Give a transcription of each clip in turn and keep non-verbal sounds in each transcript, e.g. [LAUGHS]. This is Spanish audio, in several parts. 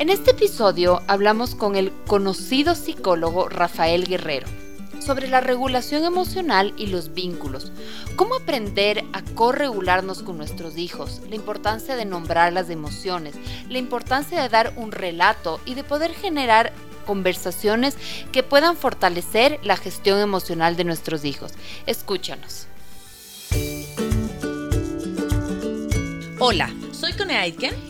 En este episodio hablamos con el conocido psicólogo Rafael Guerrero sobre la regulación emocional y los vínculos, cómo aprender a corregularnos con nuestros hijos, la importancia de nombrar las emociones, la importancia de dar un relato y de poder generar conversaciones que puedan fortalecer la gestión emocional de nuestros hijos. Escúchanos. Hola, soy Cone Aitken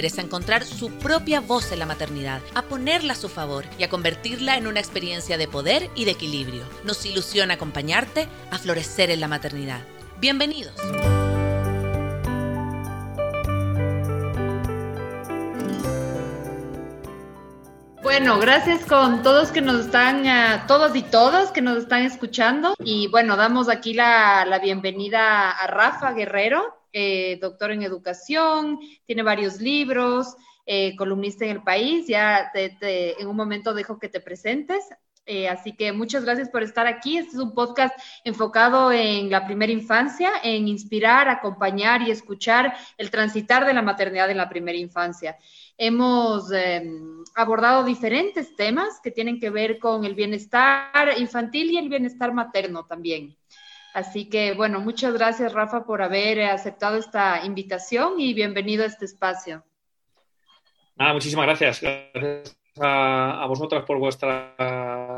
a encontrar su propia voz en la maternidad, a ponerla a su favor y a convertirla en una experiencia de poder y de equilibrio. Nos ilusiona acompañarte a florecer en la maternidad. Bienvenidos. Bueno, gracias con todos que nos están, uh, todos y todas que nos están escuchando. Y bueno, damos aquí la, la bienvenida a Rafa Guerrero, eh, doctor en educación, tiene varios libros, eh, columnista en el país. Ya te, en un momento dejo que te presentes. Eh, así que muchas gracias por estar aquí. Este es un podcast enfocado en la primera infancia, en inspirar, acompañar y escuchar el transitar de la maternidad en la primera infancia. Hemos em, abordado diferentes temas que tienen que ver con el bienestar infantil y el bienestar materno también. Así que, bueno, muchas gracias, Rafa, por haber aceptado esta invitación y bienvenido a este espacio. Nada, muchísimas gracias. Gracias a, vosotras por vuestra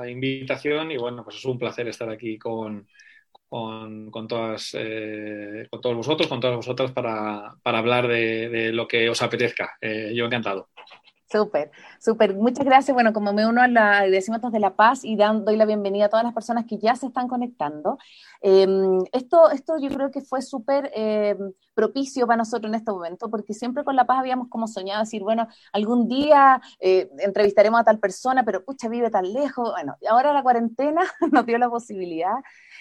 invitación y, bueno, pues es un placer estar aquí con, con, todas, eh, con todos vosotros, con todas vosotras para, hablar de, lo que os apetezca. Eh, yo encantado. Súper, súper. Muchas gracias. Bueno, como me uno a la Agradecimientos de la Paz y doy la bienvenida a todas las personas que ya se están conectando. Em, esto, esto yo creo que fue súper em, propicio para nosotros en este momento, porque siempre con la Paz habíamos como soñado decir, bueno, algún día eh, entrevistaremos a tal persona, pero pucha, vive tan lejos. Bueno, ahora la cuarentena [LAUGHS] nos dio la posibilidad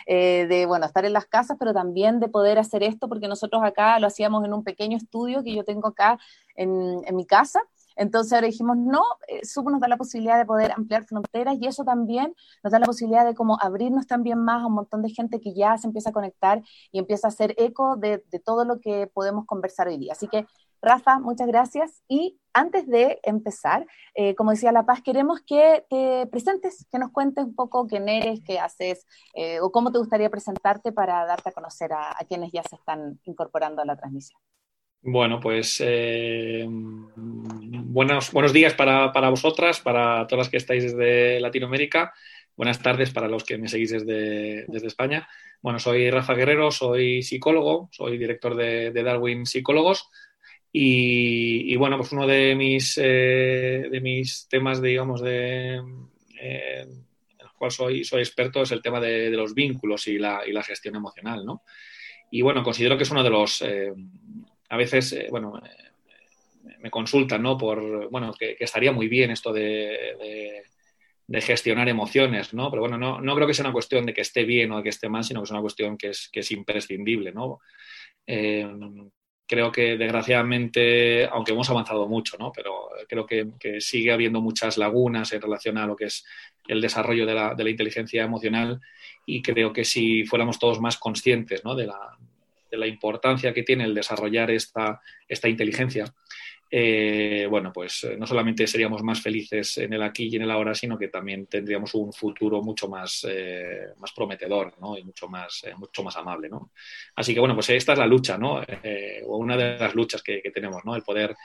eh, de, bueno, estar en las casas, pero también de poder hacer esto, porque nosotros acá lo hacíamos en un pequeño estudio que yo tengo acá en mi casa. Entonces ahora dijimos, no, eh, Supo nos da la posibilidad de poder ampliar fronteras y eso también nos da la posibilidad de como abrirnos también más a un montón de gente que ya se empieza a conectar y empieza a hacer eco de, todo lo que podemos conversar hoy día. Así que, Rafa, muchas gracias. Y antes de empezar, eh, como decía La Paz, queremos que te presentes, que nos cuentes un poco quién eres, qué haces eh, o cómo te gustaría presentarte para darte a conocer a quienes ya se están incorporando a la transmisión. Bueno, pues eh, buenos, buenos días para, para, vosotras, para todas las que estáis desde Latinoamérica. Buenas tardes para los que me seguís desde, desde España. Bueno, soy Rafa Guerrero, soy psicólogo, soy director de, Darwin Psicólogos. Y, bueno, pues uno de mis, eh, de mis temas, digamos, de, eh, en el cual soy, soy experto es el tema de, los vínculos y la, y la, gestión emocional, ¿no? Y bueno, considero que es uno de los a veces, eh, bueno, me consultan, ¿no? Por, bueno, que, estaría muy bien esto de, gestionar emociones, ¿no? Pero bueno, no, no, creo que sea una cuestión de que esté bien o de que esté mal, sino que es una cuestión que es, que es imprescindible, ¿no? Eh, creo que desgraciadamente, aunque hemos avanzado mucho, ¿no? Pero creo que, sigue habiendo muchas lagunas en relación a lo que es el desarrollo de la, de la inteligencia emocional y creo que si fuéramos todos más conscientes, ¿no? De la, de la importancia que tiene el desarrollar esta, esta inteligencia, eh, bueno, pues eh, no solamente seríamos más felices en el aquí y en el ahora, sino que también tendríamos un futuro mucho más, eh, más prometedor ¿no? y mucho más, mucho más amable. ¿no? Así que bueno, pues esta es la lucha, ¿no? o una de las luchas que, que tenemos, ¿no? el poder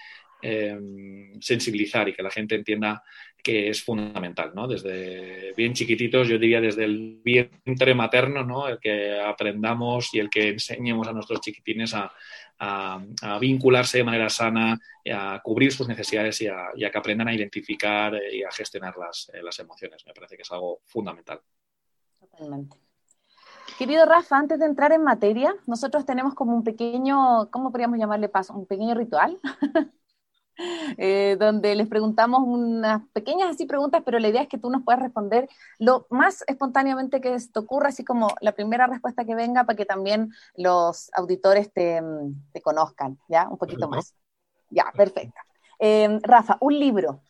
sensibilizar y que la gente entienda que es fundamental, ¿no? Desde bien chiquititos, yo diría desde el vientre materno, ¿no? El que aprendamos y el que enseñemos a nuestros chiquitines a, vincularse de manera sana, a cubrir sus necesidades y a, que aprendan a identificar y a gestionar las, eh, las emociones. Me parece que es algo fundamental. Totalmente. Querido Rafa, antes de entrar en materia, nosotros tenemos como un pequeño, ¿cómo podríamos llamarle paso? Un pequeño ritual [LAUGHS] eh, donde les preguntamos unas pequeñas así preguntas, pero la idea es que tú nos puedas responder lo más espontáneamente que te ocurra, así como la primera respuesta que venga, para que también los auditores te, conozcan, ¿ya? Un poquito más. Ya, perfecto. Eh, Rafa, un libro.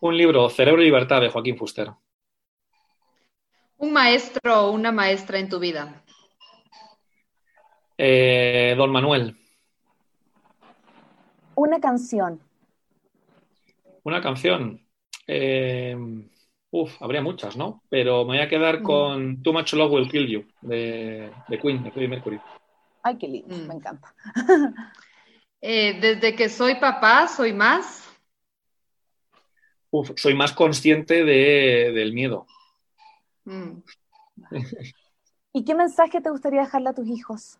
Un libro, Cerebro y Libertad, de Joaquín Fuster. Un maestro o una maestra en tu vida. Eh, don Manuel. Una canción. Una canción. Eh, uf, habría muchas, ¿no? Pero me voy a quedar mm. con Too Much Love Will Kill You, de, Queen, de Freddie Mercury. Ay, qué lindo, mm. me encanta. [LAUGHS] Eh, desde que soy papá, soy más. Uf, soy más consciente del miedo. Mm. [LAUGHS] ¿Y qué mensaje te gustaría dejarle a tus hijos?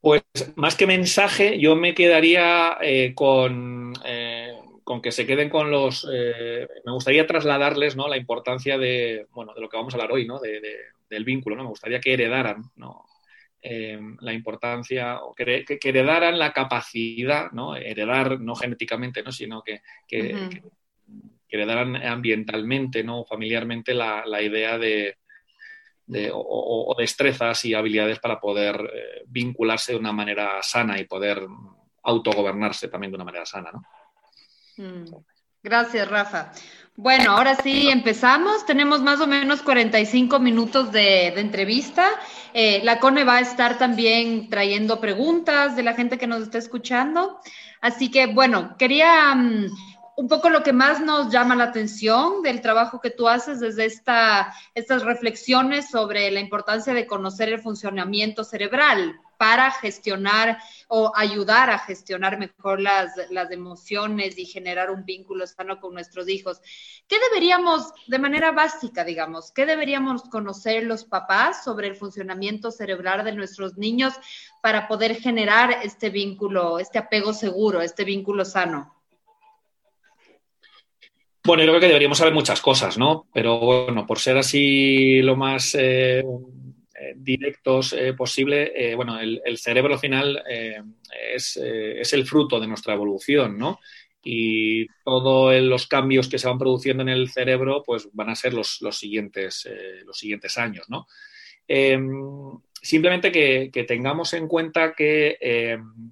Pues más que mensaje, yo me quedaría eh, con, eh, con, que se queden con los. Eh, me gustaría trasladarles ¿no? la importancia de, bueno, de lo que vamos a hablar hoy, ¿no? De, del vínculo. ¿no? Me gustaría que heredaran ¿no? la importancia, o que, heredaran la capacidad, ¿no? heredar no genéticamente, ¿no? sino que, que, heredaran ambientalmente, ¿no? familiarmente la, la idea de, o, destrezas y habilidades para poder eh, vincularse de una manera sana y poder autogobernarse también de una manera sana, ¿no? Mm. Gracias, Rafa. Bueno, ahora sí empezamos. Tenemos más o menos 45 minutos de, entrevista. Eh, la CONE va a estar también trayendo preguntas de la gente que nos está escuchando. Así que, bueno, quería mm, un poco lo que más nos llama la atención del trabajo que tú haces desde esta, estas reflexiones sobre la importancia de conocer el funcionamiento cerebral para gestionar o ayudar a gestionar mejor las emociones y generar un vínculo sano con nuestros hijos. ¿Qué deberíamos, de manera básica, digamos, qué deberíamos conocer los papás sobre el funcionamiento cerebral de nuestros niños para poder generar este vínculo, este apego seguro, este vínculo sano? Bueno, yo creo que deberíamos saber muchas cosas, ¿no? Pero bueno, por ser así lo más eh, eh, directos eh, posible, bueno, el, cerebro al final es, el fruto de nuestra evolución, ¿no? Y todos los cambios que se van produciendo en el cerebro, pues van a ser los, siguientes, los siguientes años, ¿no? Em, simplemente que, tengamos en cuenta que em,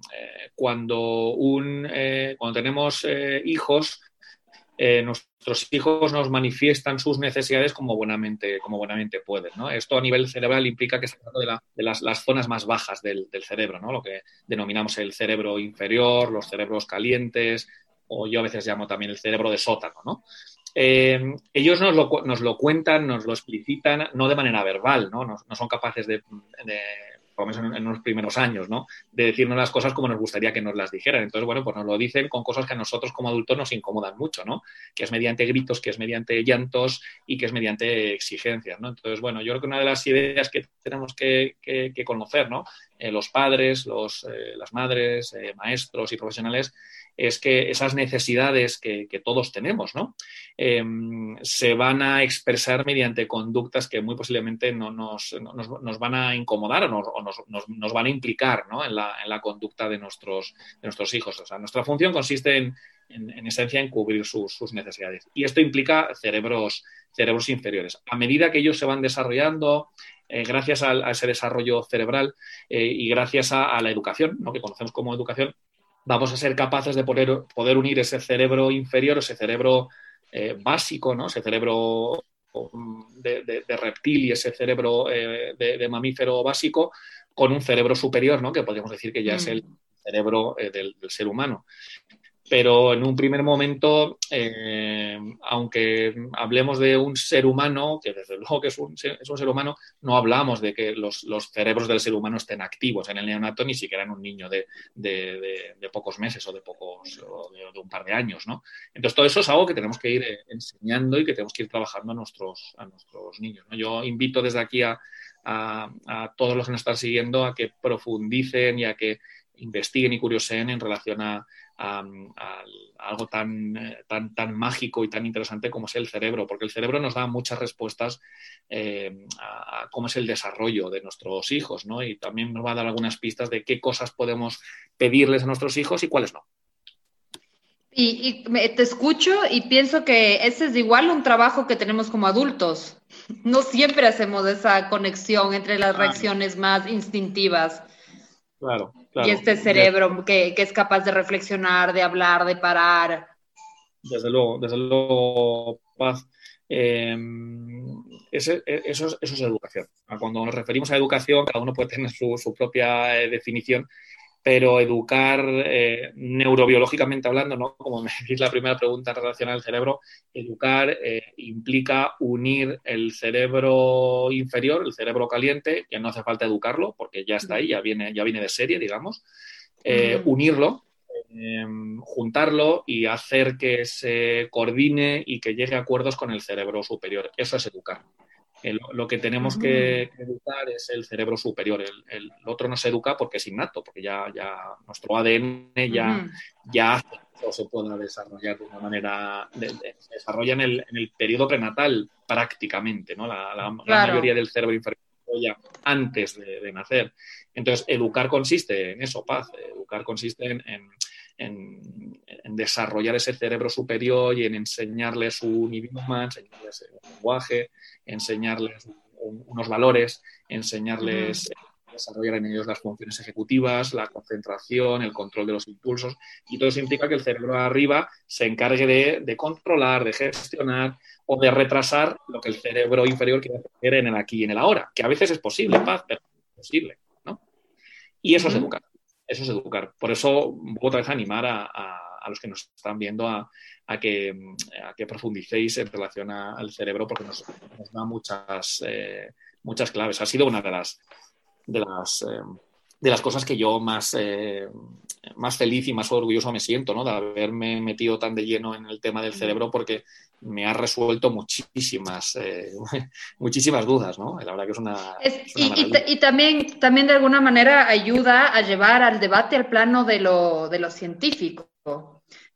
cuando, un, cuando tenemos hijos, eh, nuestros hijos nos manifiestan sus necesidades como buenamente, como buenamente pueden. Esto a nivel cerebral implica que se trata de, las, zonas más bajas del, cerebro, ¿no? lo que denominamos el cerebro inferior, los cerebros calientes, o yo a veces llamo también el cerebro de sótano. Eh, ellos nos lo, nos lo, cuentan, nos lo explicitan, no de manera verbal, no, no, son capaces de en, los primeros años, ¿no? De decirnos las cosas como nos gustaría que nos las dijeran. Entonces, bueno, pues nos lo dicen con cosas que a nosotros como adultos nos incomodan mucho, ¿no? Que es mediante gritos, que es mediante llantos y que es mediante exigencias, ¿no? Entonces, bueno, yo creo que una de las ideas que tenemos que, conocer, ¿no? Eh, los padres, los, eh, las madres, eh, maestros y profesionales, es que esas necesidades que, todos tenemos, ¿no? Em, se van a expresar mediante conductas que muy posiblemente no nos, nos, van a incomodar o, nos, van a implicar en, la, conducta de nuestros, nuestros hijos. O sea, nuestra función consiste en, en, esencia en cubrir sus, necesidades. Y esto implica cerebros, cerebros inferiores. A medida que ellos se van desarrollando, eh, gracias a, ese desarrollo cerebral eh, y gracias a, la educación, ¿no? que conocemos como educación, vamos a ser capaces de poder, poder unir ese cerebro inferior, ese cerebro eh, básico, ¿no? ese cerebro mm, de, reptil y ese cerebro de, mamífero básico con un cerebro superior, ¿no? que podríamos decir que ya es el mm. cerebro eh, del, ser humano pero en un primer momento, eh, aunque hablemos de un ser humano, que desde [LAUGHS] luego que es un, ser humano, no hablamos de que los, cerebros del ser humano estén activos en el neonato, ni siquiera en un niño de, pocos meses o de pocos de, un par de años, ¿no? Entonces todo eso es algo que tenemos que ir eh, enseñando y que tenemos que ir trabajando a nuestros, a nuestros niños. Yo invito desde aquí a, todos los que nos están siguiendo a que profundicen y a que investiguen y curioseen en relación a, algo tan, tan, tan mágico y tan interesante como es el cerebro, porque el cerebro nos da muchas respuestas eh, a, cómo es el desarrollo de nuestros hijos, ¿no? Y también nos va a dar algunas pistas de qué cosas podemos pedirles a nuestros hijos y cuáles no. Y, te escucho y pienso que ese es igual un trabajo que tenemos como adultos. No siempre hacemos esa conexión entre las reacciones más instintivas. Claro, Y este cerebro que, es capaz de reflexionar, de hablar, de parar. Desde luego, desde luego, Paz. Em, eso, eso, es educación. Cuando nos referimos a educación, cada uno puede tener su, su propia eh, definición, pero educar eh, neurobiológicamente hablando, ¿no? como me [LAUGHS] decís la primera pregunta relacionada al cerebro, educar eh, implica unir el cerebro inferior, el cerebro caliente, que no hace falta educarlo porque ya está ahí, ya viene, ya viene de serie, digamos, eh, unirlo, em, juntarlo y hacer que se coordine y que llegue a acuerdos con el cerebro superior. Eso es educar lo que tenemos que, educar es el cerebro superior. El, otro no se educa porque es innato, porque ya, ya nuestro ADN ya, ya hace o se pueda desarrollar de una manera, se desarrolla en el, en el, periodo prenatal prácticamente, ¿no? La, mayoría del cerebro inferior ya antes de, nacer. Entonces, educar consiste en eso, paz. Educar consiste en, en, desarrollar ese cerebro superior y en enseñarles un idioma, enseñarles un lenguaje, enseñarles unos valores, enseñarles a desarrollar en ellos las funciones ejecutivas, la concentración, el control de los impulsos. Y todo eso implica que el cerebro arriba se encargue de, controlar, de gestionar o de retrasar lo que el cerebro inferior quiere hacer en el aquí y en el ahora, que a veces es posible, paz, pero es posible. ¿no? Y eso es educar. Eso es educar. Por eso, otra vez animar a a los que nos están viendo a, que, que, profundicéis en relación al cerebro porque nos, da muchas, eh, muchas claves. Ha sido una de las, de las, eh, de las cosas que yo más, eh, más feliz y más orgulloso me siento, ¿no? De haberme metido tan de lleno en el tema del cerebro porque me ha resuelto muchísimas, [LAUGHS] muchísimas dudas, ¿no? La verdad que es una... y, también, también de alguna manera ayuda a llevar al debate al plano de lo, de lo científico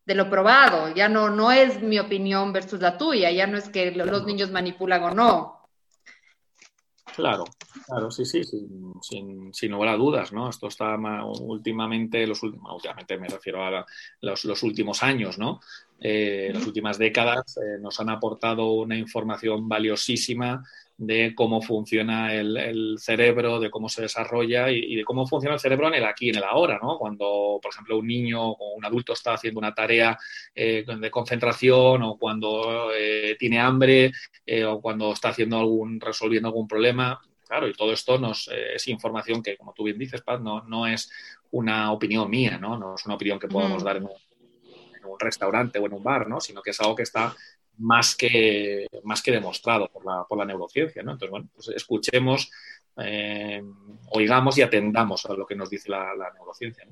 de lo probado, ya no, no es mi opinión versus la tuya, ya no es que los niños manipulan o no. Claro, claro, sí, sí, sin, sin, lugar a dudas, ¿no? Esto está últimamente, los últimamente me refiero a los, últimos años, ¿no? Eh, las últimas décadas eh, nos han aportado una información valiosísima de cómo funciona el, cerebro, de cómo se desarrolla y, de cómo funciona el cerebro en el aquí en el ahora, ¿no? Cuando, por ejemplo, un niño o un adulto está haciendo una tarea eh, de concentración o cuando eh, tiene hambre eh, o cuando está haciendo algún, resolviendo algún problema. Claro, y todo esto nos, es información que, como tú bien dices, Paz, no, no es una opinión mía, ¿no? No es una opinión que podamos dar en un, en un restaurante o en un bar, ¿no? Sino que es algo que está más que, más que demostrado por la, por la neurociencia. ¿no? Entonces, bueno, pues escuchemos, eh, oigamos y atendamos a lo que nos dice la, neurociencia.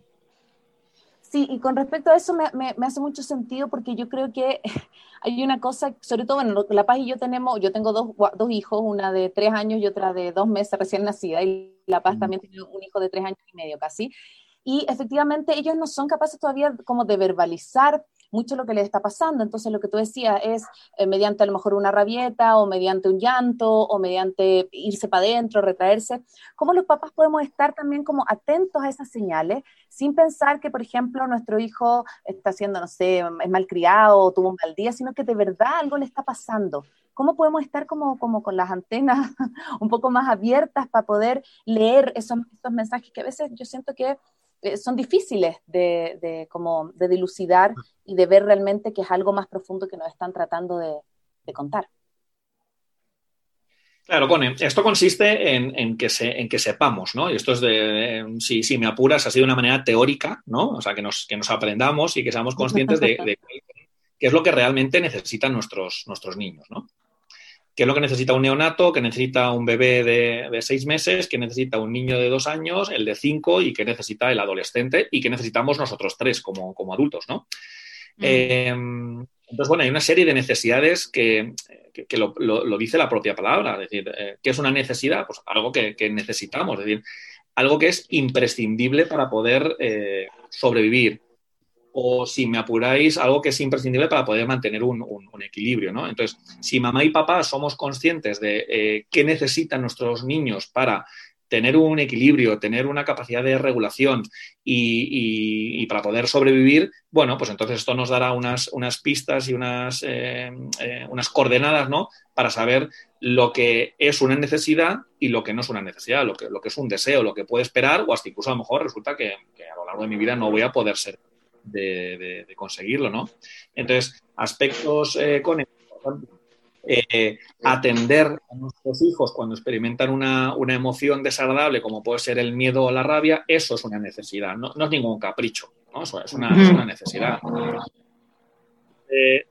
Sí, y con respecto a eso me, me, hace mucho sentido porque yo creo que [LAUGHS] hay una cosa, sobre todo, bueno, La Paz y yo tenemos, yo tengo dos, dos hijos, una de tres años y otra de dos meses recién nacida, y La Paz también tiene un hijo de tres años y medio casi. Y efectivamente ellos no son capaces todavía como de verbalizar mucho lo que les está pasando. Entonces, lo que tú decías es eh, mediante a lo mejor una rabieta o mediante un llanto o mediante irse para adentro, retraerse. ¿Cómo los papás podemos estar también como atentos a esas señales sin pensar que, por ejemplo, nuestro hijo está siendo, no sé, es malcriado o tuvo un mal día, sino que de verdad algo le está pasando? ¿Cómo podemos estar como, como con las antenas [LAUGHS] un poco más abiertas para poder leer esos, esos mensajes que a veces yo siento que son difíciles de, como de dilucidar y de ver realmente que es algo más profundo que nos están tratando de, contar. Claro, Cone, esto consiste en, que se, en que sepamos, ¿no? Y esto es de, si, me apuras, ha sido una manera teórica, ¿no? O sea, que nos, que nos aprendamos y que seamos conscientes de, de [LAUGHS] qué es lo que realmente necesitan nuestros, nuestros niños, ¿no? Qué es lo que necesita un neonato, que necesita un bebé de, seis meses, que necesita un niño de dos años, el de cinco y que necesita el adolescente y que necesitamos nosotros tres como, adultos, ¿no? Mm. Em, entonces, bueno, hay una serie de necesidades que, lo, dice la propia palabra. Es decir, eh, ¿qué es una necesidad? Pues algo que, necesitamos. Es decir, algo que es imprescindible para poder eh, sobrevivir. O si me apuráis, algo que es imprescindible para poder mantener un, equilibrio, ¿no? Entonces, si mamá y papá somos conscientes de eh, qué necesitan nuestros niños para tener un equilibrio, tener una capacidad de regulación y, para poder sobrevivir, bueno, pues entonces esto nos dará unas, unas pistas y unas, eh, eh, unas coordenadas, ¿no? Para saber lo que es una necesidad y lo que no es una necesidad, lo que, lo que es un deseo, lo que puede esperar o hasta incluso a lo mejor resulta que, a lo largo de mi vida no voy a poder ser de, conseguirlo, ¿no? Entonces, aspectos eh, eh, atender a nuestros hijos cuando experimentan una, emoción desagradable, como puede ser el miedo o la rabia, eso es una necesidad, no, es ningún capricho, ¿no? es, una, necesidad.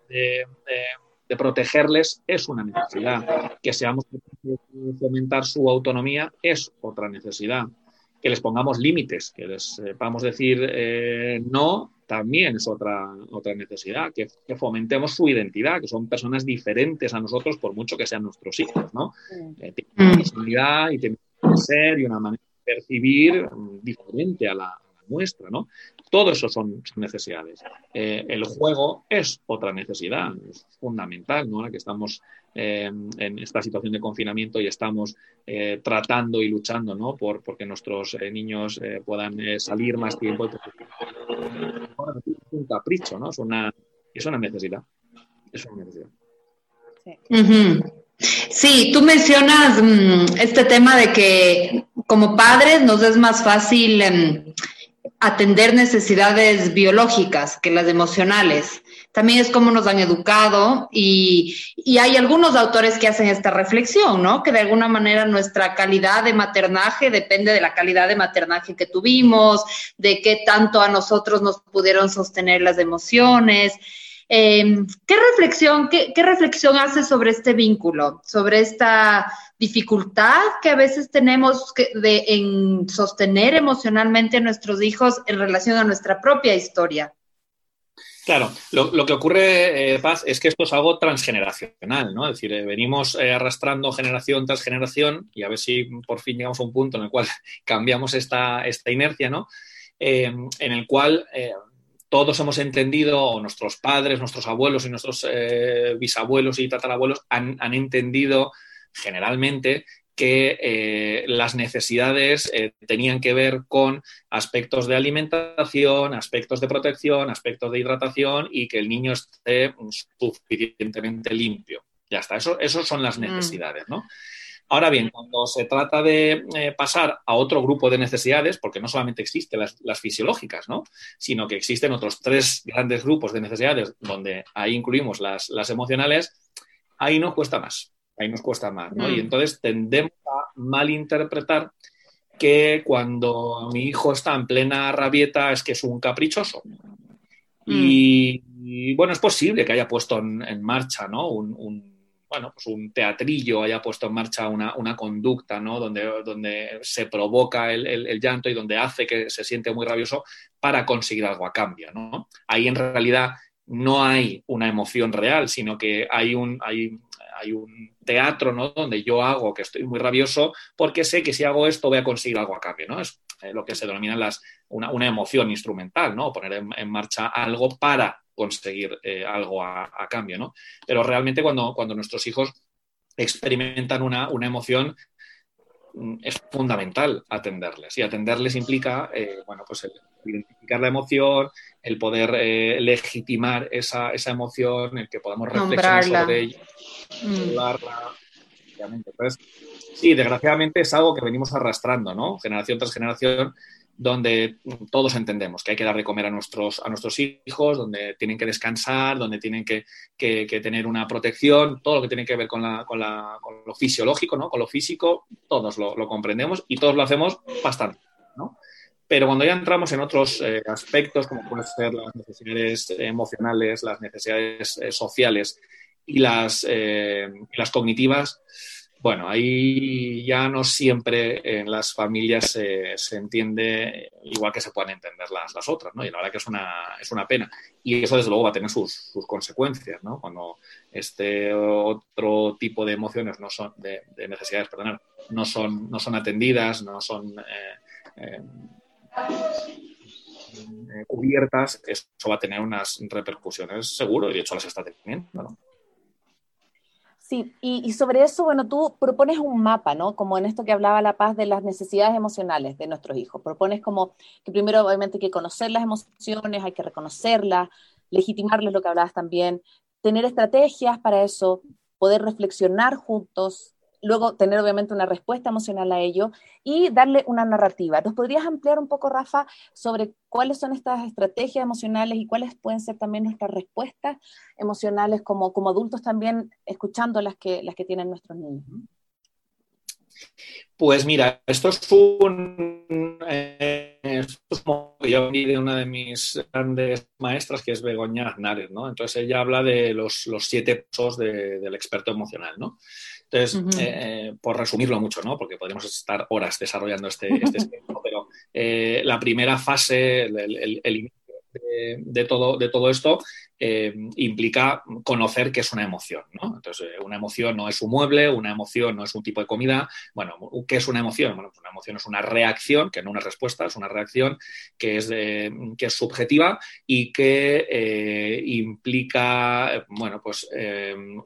De, protegerles es una necesidad. Que seamos de fomentar su autonomía es otra necesidad. Que les pongamos límites, que les sepamos decir eh, no también es otra, otra necesidad, que, fomentemos su identidad, que son personas diferentes a nosotros por mucho que sean nuestros hijos, ¿no? Eh, tienen una personalidad y tienen un ser y una manera de percibir mm, diferente a la, nuestra, ¿no? Todo eso son, necesidades. Eh, el juego es otra necesidad, es fundamental, ¿no? La que estamos eh, en esta situación de confinamiento y estamos eh, tratando y luchando, ¿no? Por porque nuestros niños puedan salir más tiempo. Es un capricho, ¿no? Es una, es una necesidad. Es una necesidad. Sí. Sí, tú mencionas mm, este tema de que como padres nos es más fácil em, atender necesidades biológicas que las emocionales. También es como nos han educado y, hay algunos autores que hacen esta reflexión, ¿no? Que de alguna manera nuestra calidad de maternaje depende de la calidad de maternaje que tuvimos, de qué tanto a nosotros nos pudieron sostener las emociones. Em, ¿qué, reflexión, qué, ¿Qué reflexión hace sobre este vínculo, sobre esta dificultad que a veces tenemos de, en sostener emocionalmente a nuestros hijos en relación a nuestra propia historia. Claro, lo, que ocurre, eh, Paz, es que esto es algo transgeneracional, ¿no? Es decir, eh, venimos eh, arrastrando generación tras generación y a ver si por fin llegamos a un punto en el cual [LAUGHS] cambiamos esta, esta inercia, ¿no? en el cual todos hemos entendido, o nuestros padres, nuestros abuelos y nuestros bisabuelos y tatarabuelos han, han entendido generalmente que eh, las necesidades eh, tenían que ver con aspectos de alimentación, aspectos de protección, aspectos de hidratación y que el niño esté suficientemente limpio. Ya está, eso, eso son las mm. necesidades, ¿no? Ahora bien, cuando se trata de eh, pasar a otro grupo de necesidades, porque no solamente existen las, fisiológicas, ¿no? sino que existen otros tres grandes grupos de necesidades donde ahí incluimos las, las emocionales, ahí no cuesta más ahí nos cuesta más, ¿no? Y mm. entonces tendemos a malinterpretar que cuando mi hijo está en plena rabieta es que es un caprichoso. Mm. Y, bueno, es posible que haya puesto en, marcha, ¿no? Un, bueno, pues un teatrillo haya puesto en marcha una, conducta, ¿no? Donde, donde se provoca el, llanto y donde hace que se siente muy rabioso para conseguir algo a cambio, ¿no? Ahí en realidad no hay una emoción real, sino que hay un, hay, hay un teatro, ¿no? Donde yo hago que estoy muy rabioso porque sé que si hago esto voy a conseguir algo a cambio, ¿no? Es eh, lo que se denomina las, una, emoción instrumental, ¿no? Poner en, marcha algo para conseguir eh, algo a, cambio, ¿no? Pero realmente cuando, cuando nuestros hijos experimentan una, emoción, mm, es fundamental atenderles. Y atenderles implica, eh, bueno, pues el identificar la emoción, el poder legitimar esa, esa, emoción, el que podamos reflexionar sobre ella. Mm. sí, desgraciadamente es algo que venimos arrastrando, ¿no? Generación tras generación, donde todos entendemos que hay que dar de comer a nuestros, a nuestros hijos, donde tienen que descansar, donde tienen que, tener una protección, todo lo que tiene que ver con, lo fisiológico, ¿no? Con lo físico, todos lo, comprendemos y todos lo hacemos bastante, ¿no? Pero cuando ya entramos en otros eh, aspectos, como pueden ser las necesidades emocionales, las necesidades eh, sociales, y las, eh, las cognitivas, bueno, ahí ya no siempre en las familias se entiende igual que se puedan entender las, otras, ¿no? Y la verdad que es una, es una pena. Y eso, desde luego, va a tener sus, sus consecuencias, ¿no? Cuando este otro tipo de emociones no son, de, necesidades, perdón, no son, no son atendidas, no son... Eh, cubiertas, eso va a tener unas repercusiones seguro y de hecho las está teniendo. ¿no? Sí, y, sobre eso, bueno, tú propones un mapa, ¿no? Como en esto que hablaba La Paz de las necesidades emocionales de nuestros hijos. Propones como que primero obviamente hay que conocer las emociones, hay que reconocerlas, legitimarles lo que hablabas también, tener estrategias para eso, poder reflexionar juntos, luego tener obviamente una respuesta emocional a ello y darle una narrativa. ¿Nos podrías ampliar un poco, Rafa, sobre cuáles son estas estrategias emocionales y cuáles pueden ser también nuestras respuestas emocionales como, como adultos también, escuchando las que, las que tienen nuestros niños? Pues mira, esto es un. Eh, yo de una de mis grandes maestras, que es Begoña Aznares, ¿no? Entonces ella habla de los, los siete pasos del experto emocional, ¿no? Entonces, eh, por resumirlo mucho, ¿no? Porque podríamos estar horas desarrollando este, este [LAUGHS] pero eh, la primera fase, el, de, todo, de todo esto eh, implica conocer qué es una emoción. ¿no? Entonces, eh, una emoción no es un mueble, una emoción no es un tipo de comida. Bueno, ¿qué es una emoción? Bueno, pues una emoción es una reacción, que no una respuesta, es una reacción que es, que es subjetiva y que eh, implica, bueno, pues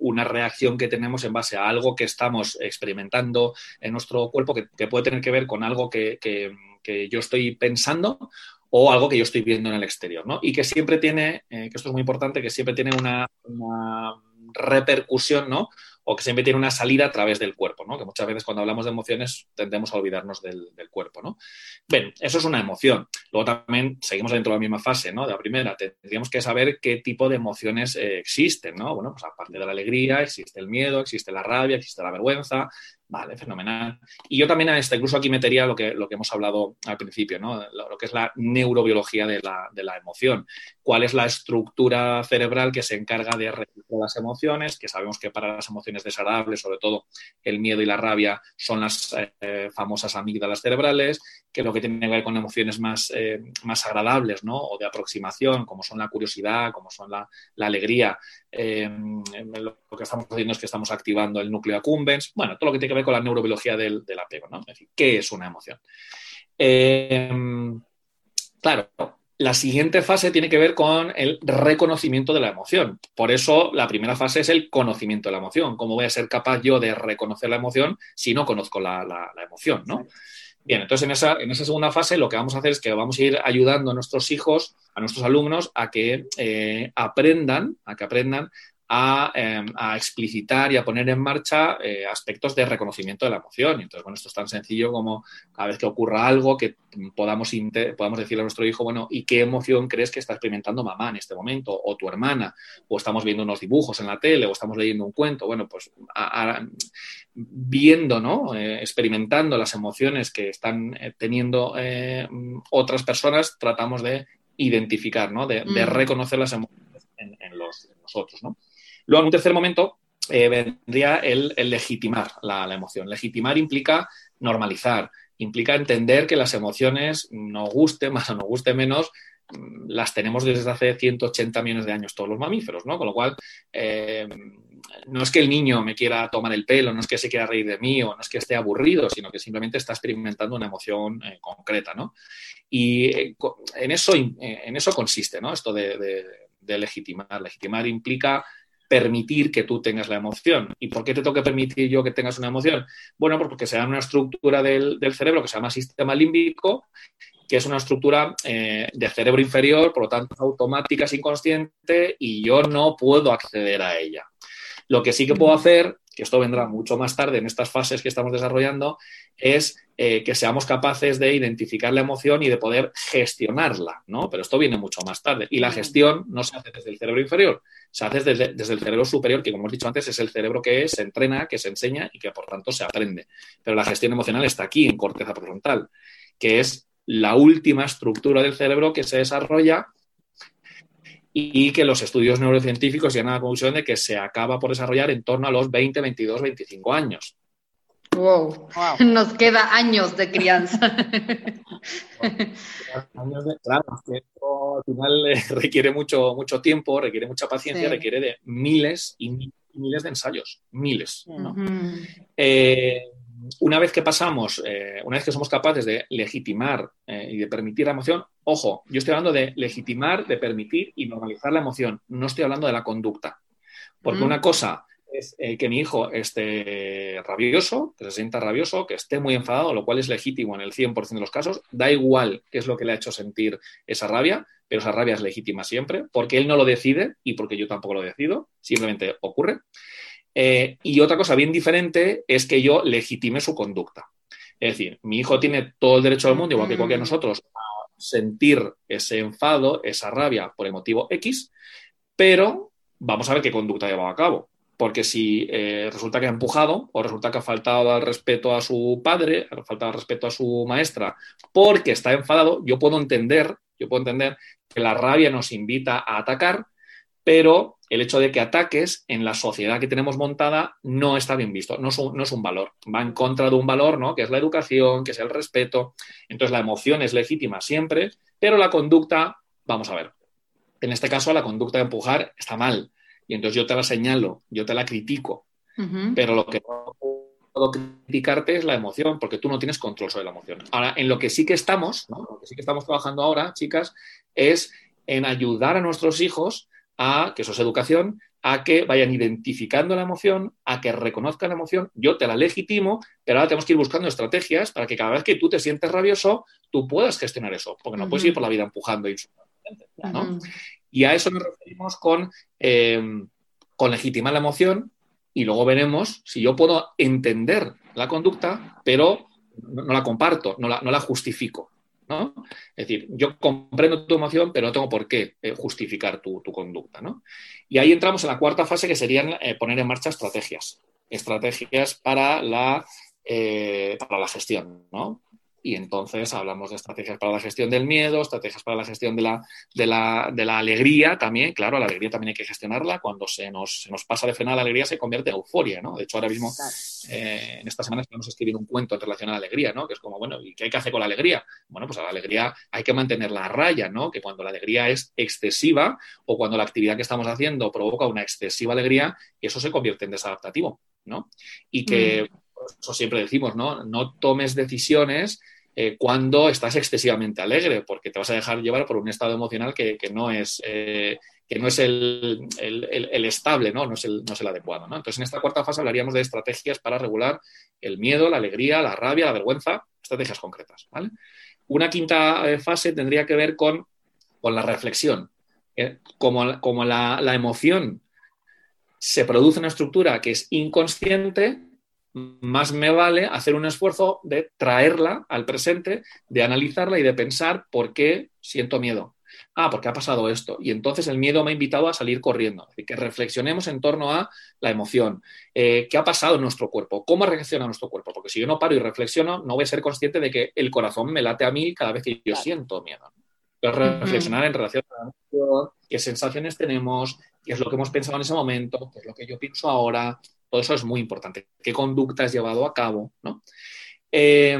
una reacción que tenemos en base a algo que estamos experimentando en nuestro cuerpo que, puede tener que ver con algo que, que yo estoy pensando o algo que yo estoy viendo en el exterior, ¿no? Y que siempre tiene, eh, que esto es muy importante, que siempre tiene una, repercusión, ¿no? o que siempre tiene una salida a través del cuerpo, ¿no? Que muchas veces cuando hablamos de emociones tendemos a olvidarnos del, cuerpo, ¿no? Bien, eso es una emoción. Luego también seguimos dentro de la misma fase, ¿no? De la primera, tendríamos que saber qué tipo de emociones eh, existen, ¿no? Bueno, pues aparte de la alegría, existe el miedo, existe la rabia, existe la vergüenza, Vale, fenomenal. Y yo también, este, incluso aquí metería lo que, lo que hemos hablado al principio, ¿no? lo, que es la neurobiología de la, de la, emoción. ¿Cuál es la estructura cerebral que se encarga de registrar las emociones? Que sabemos que para las emociones desagradables, sobre todo el miedo y la rabia, son las eh, famosas amígdalas cerebrales, que lo que tiene que ver con emociones más, eh, más agradables, ¿no? O de aproximación, como son la curiosidad, como son la, la alegría. Eh, lo que estamos haciendo es que estamos activando el núcleo accumbens. Bueno, todo lo que tiene que ver con la neurobiología del, del apego, ¿no? Es decir, ¿qué es una emoción? claro, la siguiente fase tiene que ver con el reconocimiento de la emoción. Por eso la primera fase es el conocimiento de la emoción. ¿Cómo voy a ser capaz yo de reconocer la emoción si no conozco la, emoción? ¿no? Bien, entonces en esa, en esa, segunda fase lo que vamos a hacer es que vamos a ir ayudando a nuestros hijos, a nuestros alumnos, a que eh, aprendan, a que aprendan Em, a, explicitar y a poner en marcha eh, aspectos de reconocimiento de la emoción. Y entonces, bueno, esto es tan sencillo como cada vez que ocurra algo que podamos, podamos decirle a nuestro hijo, bueno, ¿y qué emoción crees que está experimentando mamá en este momento? O tu hermana, o estamos viendo unos dibujos en la tele, o estamos leyendo un cuento. Bueno, pues viendo, ¿no? Eh, experimentando las emociones que están eh, teniendo otras personas, tratamos de identificar, ¿no? De, mm. reconocer las emociones en, los, en nosotros, ¿no? Luego, en un tercer momento, eh, vendría el, legitimar la, emoción. Legitimar implica normalizar, implica entender que las emociones, nos guste más o nos guste menos, mm, las tenemos desde hace 180 millones de años todos los mamíferos, ¿no? Con lo cual, eh, no es que el niño me quiera tomar el pelo, no es que se quiera reír de mí o no es que esté aburrido, sino que simplemente está experimentando una emoción eh, concreta, ¿no? Y en, eso, en eso consiste, ¿no? Esto de legitimar. Legitimar implica permitir que tú tengas la emoción. ¿Y por qué te tengo que permitir yo que tengas una emoción? Bueno, pues porque se da una estructura del, cerebro que se llama sistema límbico, que es una estructura eh, de cerebro inferior, por lo tanto automática, es inconsciente, y yo no puedo acceder a ella. Lo que sí que puedo hacer, que esto vendrá mucho más tarde en estas fases que estamos desarrollando, es eh, que seamos capaces de identificar la emoción y de poder gestionarla, ¿no? Pero esto viene mucho más tarde. Y la gestión no se hace desde el cerebro inferior, se hace desde, el cerebro superior, que como hemos dicho antes, es el cerebro que se entrena, que se enseña y que por tanto se aprende. Pero la gestión emocional está aquí, en corteza prefrontal, que es la última estructura del cerebro que se desarrolla y que los estudios neurocientíficos llegan a la conclusión de que se acaba por desarrollar en torno a los 20, 22, 25 años. Wow. [LAUGHS] Nos queda años de crianza. [LAUGHS] claro, al final eh, [LAUGHS] requiere mucho, mucho tiempo, requiere mucha paciencia, requiere de miles y miles de ensayos, miles. Eh, una vez que pasamos, eh, una vez que somos capaces de legitimar eh, y de permitir la emoción, ojo, yo estoy hablando de legitimar, de permitir y normalizar la emoción, no estoy hablando de la conducta. Porque una cosa es que mi hijo esté rabioso, que se sienta rabioso, que esté muy enfadado, lo cual es legítimo en el 100% de los casos, da igual qué es lo que le ha hecho sentir esa rabia, pero esa rabia es legítima siempre, porque él no lo decide y porque yo tampoco lo decido, simplemente ocurre. Eh, y otra cosa bien diferente es que yo legitime su conducta. Es decir, mi hijo tiene todo el derecho del mundo, igual que cualquiera de nosotros, a sentir ese enfado, esa rabia por el motivo X, pero vamos a ver qué conducta ha llevado a cabo. Porque si eh, resulta que ha empujado o resulta que ha faltado al respeto a su padre, ha faltado al respeto a su maestra, porque está enfadado, yo puedo entender, yo puedo entender que la rabia nos invita a atacar, pero el hecho de que ataques en la sociedad que tenemos montada no está bien visto, no es un, no es un valor, va en contra de un valor, ¿no? Que es la educación, que es el respeto. Entonces la emoción es legítima siempre, pero la conducta, vamos a ver, en este caso la conducta de empujar está mal y entonces yo te la señalo, yo te la critico, pero lo que no puedo criticarte es la emoción, porque tú no tienes control sobre la emoción. Ahora, en lo que sí que estamos, ¿no? lo que sí que estamos trabajando ahora, chicas, es en ayudar a nuestros hijos a, que eso es educación, a que vayan identificando la emoción, a que reconozcan la emoción, yo te la legitimo, pero ahora tenemos que ir buscando estrategias para que cada vez que tú te sientes rabioso, tú puedas gestionar eso, porque no puedes ir por la vida empujando y ¿no? Y a eso nos referimos con, eh, con legitimar la emoción y luego veremos si yo puedo entender la conducta, pero no, la comparto, no la, no la justifico. ¿No? Es decir, yo comprendo tu emoción, pero no tengo por qué eh, justificar tu, conducta, ¿no? Y ahí entramos en la cuarta fase, que serían eh, poner en marcha estrategias. Estrategias para la, eh, para la gestión, ¿no? Y entonces hablamos de estrategias para la gestión del miedo, estrategias para la gestión de la, de la, alegría también. Claro, la alegría también hay que gestionarla. Cuando se nos, nos pasa de frenar la alegría se convierte en euforia, ¿no? De hecho, ahora mismo, eh, en esta semana estamos escribiendo un cuento en relación a la alegría, ¿no? Que es como, bueno, ¿y qué hay que hacer con la alegría? Bueno, pues a la alegría hay que mantenerla a raya, ¿no? Que cuando la alegría es excesiva o cuando la actividad que estamos haciendo provoca una excesiva alegría, eso se convierte en desadaptativo, ¿no? Y que... Mm. Eso siempre decimos, ¿no? No tomes decisiones eh, cuando estás excesivamente alegre, porque te vas a dejar llevar por un estado emocional que, no es, que no es eh, el, estable, ¿no? No, es el, no es el adecuado. Entonces, en esta cuarta fase hablaríamos de estrategias para regular el miedo, la alegría, la rabia, la vergüenza, estrategias concretas. Una quinta eh, fase tendría que ver con, la reflexión. como, como la, la emoción se produce una estructura que es inconsciente, más me vale hacer un esfuerzo de traerla al presente, de analizarla y de pensar por qué siento miedo. Ah, porque ha pasado esto. Y entonces el miedo me ha invitado a salir corriendo. que reflexionemos en torno a la emoción. Eh, ¿Qué ha pasado en nuestro cuerpo? ¿Cómo reacciona nuestro cuerpo? Porque si yo no paro y reflexiono, no voy a ser consciente de que el corazón me late a mí cada vez que yo siento miedo. Entonces, reflexionar en relación a la emoción, qué sensaciones tenemos, qué es lo que hemos pensado en ese momento, qué es lo que yo pienso ahora, todo eso es muy importante. ¿Qué conducta has llevado a cabo? Eh,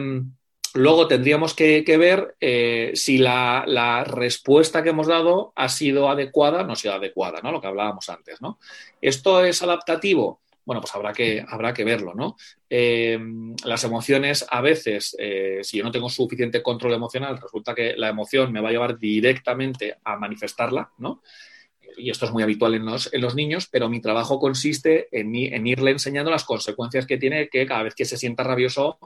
luego tendríamos que, ver eh, si la, respuesta que hemos dado ha sido adecuada o no ha sido adecuada, ¿no? Lo que hablábamos antes, ¿no? ¿Esto es adaptativo? Bueno, pues habrá que, habrá que verlo, ¿no? Eh, las emociones, a veces, si yo no tengo suficiente control emocional, resulta que la emoción me va a llevar directamente a manifestarla, ¿no? Y esto es muy habitual en los, en los niños, pero mi trabajo consiste en, en, irle enseñando las consecuencias que tiene que cada vez que se sienta rabioso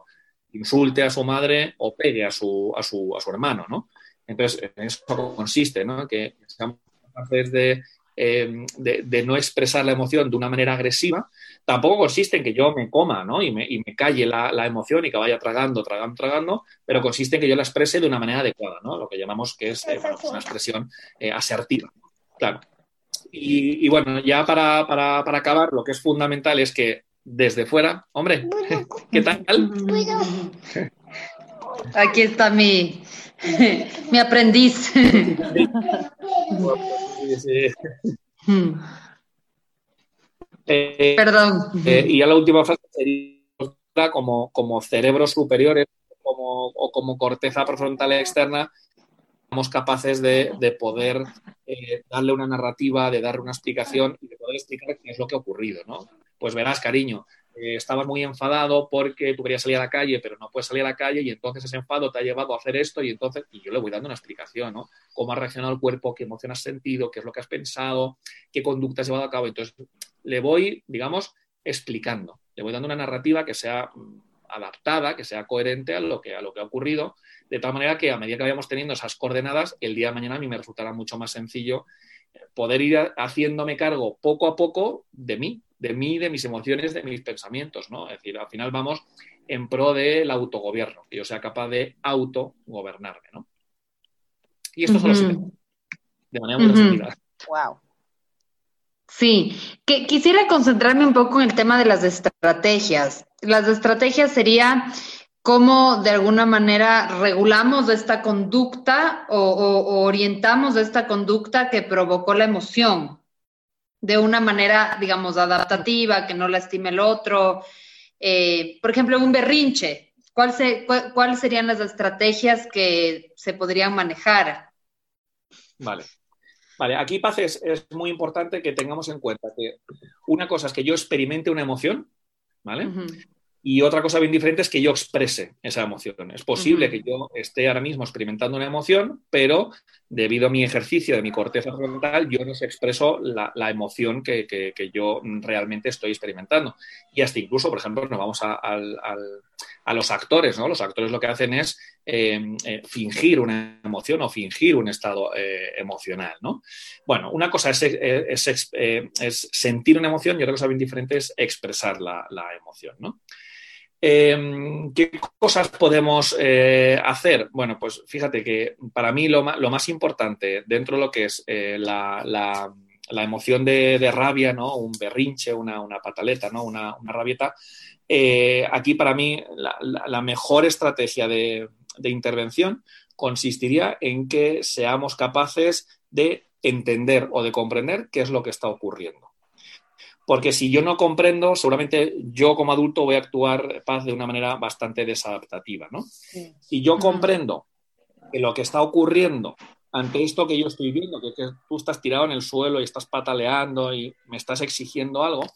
insulte a su madre o pegue a su, a su, a su hermano, ¿no? Entonces, en eso consiste, ¿no? Que seamos capaces de, em, de, de, no expresar la emoción de una manera agresiva, tampoco consiste en que yo me coma ¿no? y, me, y me calle la, la, emoción y que vaya tragando, tragando, tragando, pero consiste en que yo la exprese de una manera adecuada, ¿no? lo que llamamos que es eh, pues una expresión eh, asertiva. Claro. Y, bueno, ya para, acabar, lo que es fundamental es que desde fuera, hombre, [LAUGHS] ¿qué tal? Aquí está mi, mi aprendiz. [LAUGHS] Eh, Perdón. Eh, y ya la última fase sería como, como cerebros superiores como, o como corteza prefrontal externa somos capaces de, poder eh, darle una narrativa, de darle una explicación y de poder explicar qué es lo que ha ocurrido, ¿no? Pues verás, cariño, estabas muy enfadado porque tú querías salir a la calle, pero no puedes salir a la calle y entonces ese enfado te ha llevado a hacer esto y entonces, y yo le voy dando una explicación, ¿no? Cómo ha reaccionado el cuerpo, qué emoción has sentido, qué es lo que has pensado, qué conducta has llevado a cabo. Entonces, le voy, digamos, explicando, le voy dando una narrativa que sea mm, adaptada, que sea coherente a lo que, a lo que ha ocurrido, de tal manera que a medida que vayamos teniendo esas coordenadas, el día de mañana a mí me resultará mucho más sencillo poder ir haciéndome cargo poco a poco de mí, de mí, de mis emociones, de mis pensamientos, ¿no? Es decir, al final vamos en pro del autogobierno, que yo sea capaz de autogobernarme, ¿no? Y esto solo se de manera muy resumida. Wow. Sí, que quisiera concentrarme un poco en el tema de las estrategias. Las estrategias sería cómo de alguna manera regulamos esta conducta o, orientamos esta conducta que provocó la emoción de una manera, digamos, adaptativa, que no lastime el otro. Eh, por ejemplo, un berrinche. ¿Cuáles serían las estrategias que se podrían manejar? Vale. Vale, aquí, Paz, es, muy importante que tengamos en cuenta que una cosa es que yo experimente una emoción, ¿vale? Y otra cosa bien diferente es que yo exprese esa emoción. Es posible que yo esté ahora mismo experimentando una emoción, pero debido a mi ejercicio de mi corteza frontal, yo no se expreso la, emoción que, yo realmente estoy experimentando. Y hasta incluso, por ejemplo, nos vamos a, los actores, ¿no? Los actores lo que hacen es em, eh, fingir una emoción o fingir un estado eh, emocional, ¿no? Bueno, una cosa es, eh, sentir una emoción y otra cosa bien diferente es expresar la, la emoción, ¿no? Em, ¿Qué cosas podemos eh, hacer? Bueno, pues fíjate que para mí lo, más importante dentro de lo que es eh, la, emoción de, rabia, ¿no? Un berrinche, una, pataleta, ¿no? Una, rabieta. Eh, aquí para mí la, mejor estrategia de intervención consistiría en que seamos capaces de entender o de comprender qué es lo que está ocurriendo porque si yo no comprendo, seguramente yo como adulto voy a actuar paz de una manera bastante desadaptativa, ¿no? Si yo comprendo que lo que está ocurriendo ante esto que yo estoy viendo, que, tú estás tirado en el suelo y estás pataleando y me estás exigiendo algo,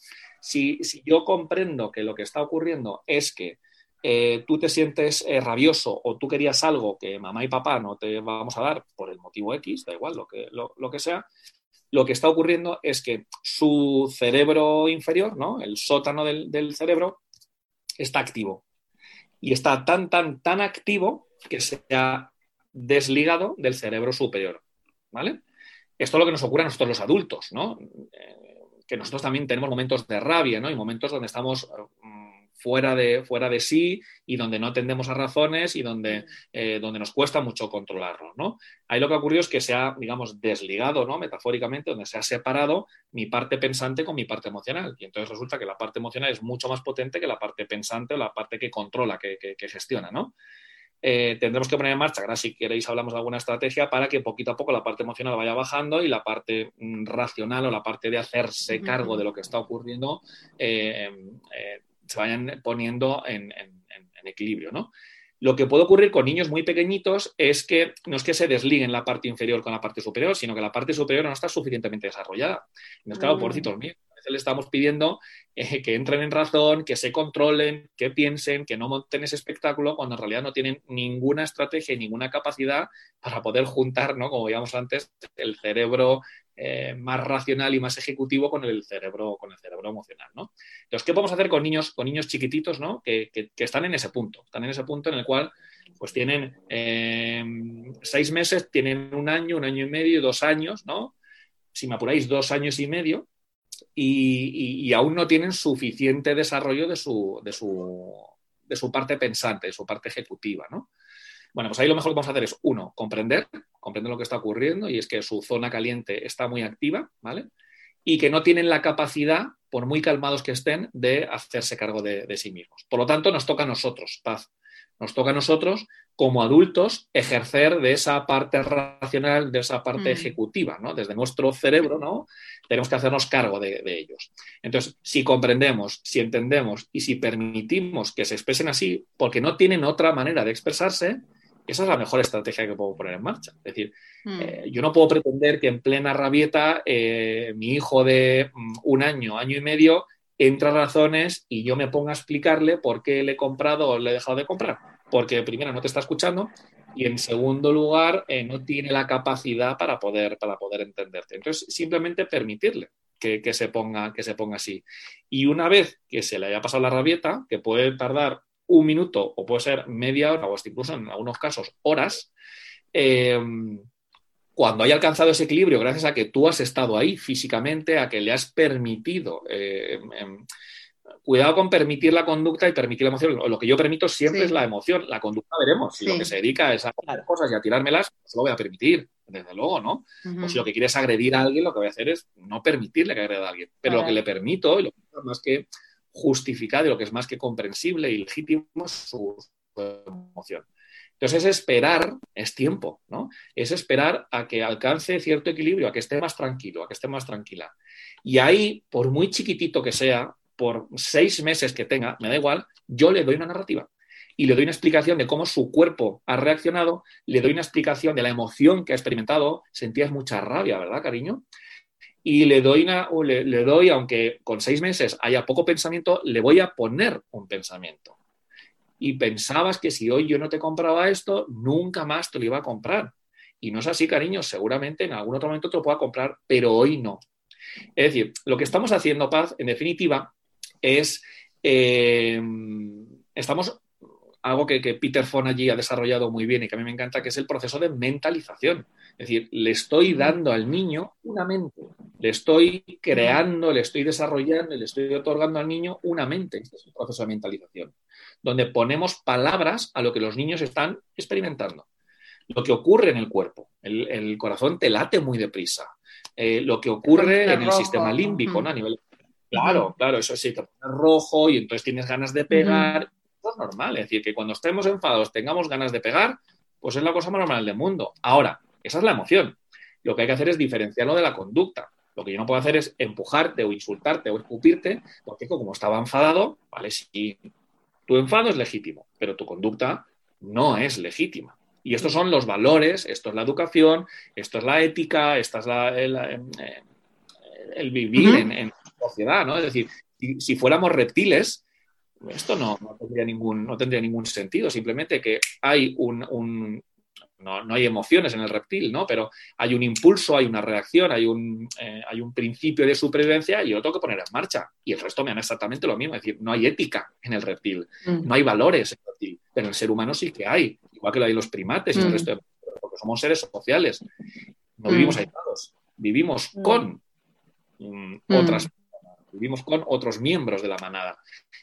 si, yo comprendo que lo que está ocurriendo es que eh, tú te sientes eh, rabioso o tú querías algo que mamá y papá no te vamos a dar por el motivo X, da igual lo que, lo que sea, lo que está ocurriendo es que su cerebro inferior, ¿no? el sótano del, cerebro, está activo. Y está tan, tan, tan activo que se ha desligado del cerebro superior. ¿Vale? Esto es lo que nos ocurre a nosotros los adultos, ¿no? Eh, que nosotros también tenemos momentos de rabia, ¿no? Y momentos donde estamos fuera de, fuera de sí y donde no atendemos a razones y donde, eh, donde nos cuesta mucho controlarlo, ¿no? Ahí lo que ha ocurrido es que se ha, digamos, desligado, ¿no? Metafóricamente, donde se ha separado mi parte pensante con mi parte emocional. Y entonces resulta que la parte emocional es mucho más potente que la parte pensante o la parte que controla, que, gestiona, ¿no? Eh, tendremos que poner en marcha, ahora si queréis hablamos de alguna estrategia para que poquito a poco la parte emocional vaya bajando y la parte mm, racional o la parte de hacerse cargo de lo que está ocurriendo eh, se vayan poniendo en, equilibrio, ¿no? Lo que puede ocurrir con niños muy pequeñitos es que no es que se desliguen la parte inferior con la parte superior, sino que la parte superior no está suficientemente desarrollada. No es claro, mm. por míos, le estamos pidiendo eh, que entren en razón, que se controlen, que piensen, que no monten ese espectáculo, cuando en realidad no tienen ninguna estrategia y ninguna capacidad para poder juntar, ¿no? como veíamos antes, el cerebro eh, más racional y más ejecutivo con el cerebro, con el cerebro emocional. ¿no? Entonces, ¿qué podemos hacer con niños, con niños chiquititos ¿no? que, están en ese punto? Están en ese punto en el cual pues tienen eh, seis meses, tienen un año, un año y medio, dos años, ¿no? Si me apuráis, dos años y medio, y, aún no tienen suficiente desarrollo de su, de su, de su parte pensante, de su parte ejecutiva, ¿no? Bueno, pues ahí lo mejor que vamos a hacer es, uno, comprender, comprender lo que está ocurriendo y es que su zona caliente está muy activa, ¿vale? Y que no tienen la capacidad, por muy calmados que estén, de hacerse cargo de, de sí mismos. Por lo tanto, nos toca a nosotros, paz. Nos toca a nosotros, como adultos, ejercer de esa parte racional, de esa parte mm. ejecutiva, ¿no? Desde nuestro cerebro, ¿no? Tenemos que hacernos cargo de, ellos. Entonces, si comprendemos, si entendemos y si permitimos que se expresen así, porque no tienen otra manera de expresarse, esa es la mejor estrategia que puedo poner en marcha. Es decir, mm. eh, yo no puedo pretender que en plena rabieta eh, mi hijo de mm, un año, año y medio, entra razones y yo me ponga a explicarle por qué le he comprado o le he dejado de comprar. Porque primero no te está escuchando y en segundo lugar eh, no tiene la capacidad para poder, para poder entenderte. Entonces, simplemente permitirle que, se ponga, que se ponga así. Y una vez que se le haya pasado la rabieta, que puede tardar un minuto o puede ser media hora o hasta incluso en algunos casos horas, eh, cuando haya alcanzado ese equilibrio, gracias a que tú has estado ahí físicamente, a que le has permitido, eh, em, em, cuidado con permitir la conducta y permitir la emoción. Lo que yo permito siempre es la emoción. La conducta veremos. Si lo que se dedica es a hacer cosas y a tirármelas, pues lo voy a permitir, desde luego, ¿no? O si lo que quiere es agredir a alguien, lo que voy a hacer es no permitirle que agreda a alguien. Pero lo que le permito, y lo que es más que justificado y lo que es más que comprensible y legítimo es su emoción. Entonces es esperar, es tiempo, ¿no? Es esperar a que alcance cierto equilibrio, a que esté más tranquilo, a que esté más tranquila. Y ahí, por muy chiquitito que sea, por seis meses que tenga, me da igual, yo le doy una narrativa y le doy una explicación de cómo su cuerpo ha reaccionado, le doy una explicación de la emoción que ha experimentado, sentías mucha rabia, ¿verdad, cariño? Y le doy, una, le doy, aunque con seis meses haya poco pensamiento, le voy a poner un pensamiento y pensabas que si hoy yo no te compraba esto, nunca más te lo iba a comprar. Y no es así, cariño, seguramente en algún otro momento te lo pueda comprar, pero hoy no. Es decir, lo que estamos haciendo, Paz, en definitiva, es, eh, estamos, algo que, que Peter Fon allí ha desarrollado muy bien y que a mí me encanta, que es el proceso de mentalización. Es decir, le estoy dando al niño una mente, le estoy creando, le estoy desarrollando, le estoy otorgando al niño una mente. Este es el proceso de mentalización donde ponemos palabras a lo que los niños están experimentando. Lo que ocurre en el cuerpo, el, corazón te late muy deprisa. Eh, lo que ocurre en el sistema límbico, ¿no? A nivel. Claro, claro, eso sí, te pones rojo y entonces tienes ganas de pegar. Normal, es decir, que cuando estemos enfadados tengamos ganas de pegar, pues es la cosa más normal del mundo. Ahora, esa es la emoción. Lo que hay que hacer es diferenciarlo de la conducta. Lo que yo no puedo hacer es empujarte o insultarte o escupirte, porque como estaba enfadado, vale, sí, tu enfado es legítimo, pero tu conducta no es legítima. Y estos son los valores, esto es la educación, esto es la ética, esto es el, vivir en, sociedad, ¿no? Es decir, si, fuéramos reptiles, esto no, tendría ningún, no tendría ningún sentido, simplemente que hay un, no, hay emociones en el reptil, ¿no? Pero hay un impulso, hay una reacción, hay un, eh, hay un principio de supervivencia y yo lo tengo que poner en marcha. Y el resto me dan exactamente lo mismo. Es decir, no hay ética en el reptil, mm. no hay valores en el reptil, pero en el ser humano sí que hay, igual que lo hay en los primates y el mm. resto de... porque somos seres sociales. No mm. vivimos aislados, vivimos con otras vivimos con otros miembros de la manada.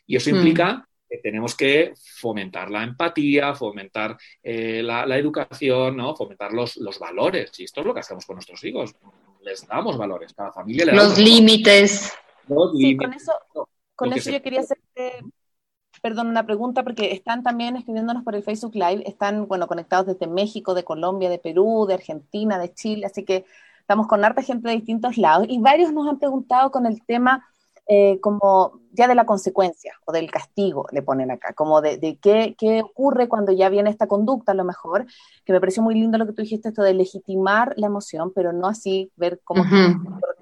Y eso implica tenemos que fomentar la empatía, fomentar eh, la, educación, ¿no? fomentar los, los, valores. Y esto es lo que hacemos con nuestros hijos. Les damos valores. Cada familia le Los límites. sí, con eso, con eso yo quería hacerte, perdón, una pregunta, porque están también escribiéndonos por el Facebook Live. Están, bueno, conectados desde México, de Colombia, de Perú, de Argentina, de Chile. Así que estamos con harta gente de distintos lados. Y varios nos han preguntado con el tema eh, como ya de la consecuencia o del castigo, le ponen acá, como de, qué, qué, ocurre cuando ya viene esta conducta, a lo mejor, que me pareció muy lindo lo que tú dijiste, esto de legitimar la emoción, pero no así ver cómo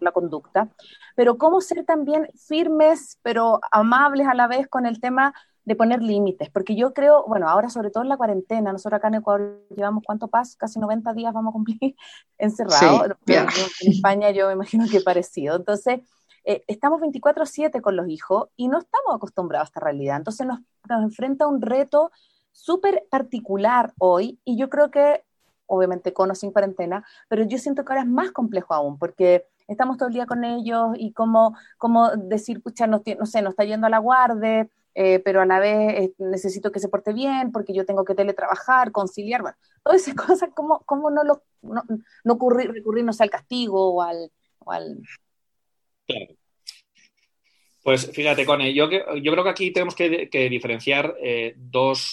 la conducta, pero cómo ser también firmes, pero amables a la vez con el tema de poner límites, porque yo creo, bueno, ahora sobre todo en la cuarentena, nosotros acá en Ecuador llevamos cuánto paz, casi 90 días vamos a cumplir [LAUGHS] encerrados, en España yo me imagino que parecido, entonces eh, estamos 24/7 con los hijos y no estamos acostumbrados a esta realidad. Entonces nos, nos enfrenta un reto súper particular hoy y yo creo que, obviamente con o sin cuarentena, pero yo siento que ahora es más complejo aún porque estamos todo el día con ellos y como, como decir, pucha, no, no sé, no está yendo a la guardia, eh, pero a la vez eh, necesito que se porte bien porque yo tengo que teletrabajar, conciliar, bueno, todas esas [LAUGHS] cosas, ¿cómo, cómo no, lo, no, no recurrirnos al castigo o al Claro. Pues fíjate, Cone, yo, yo creo que aquí tenemos que, diferenciar eh,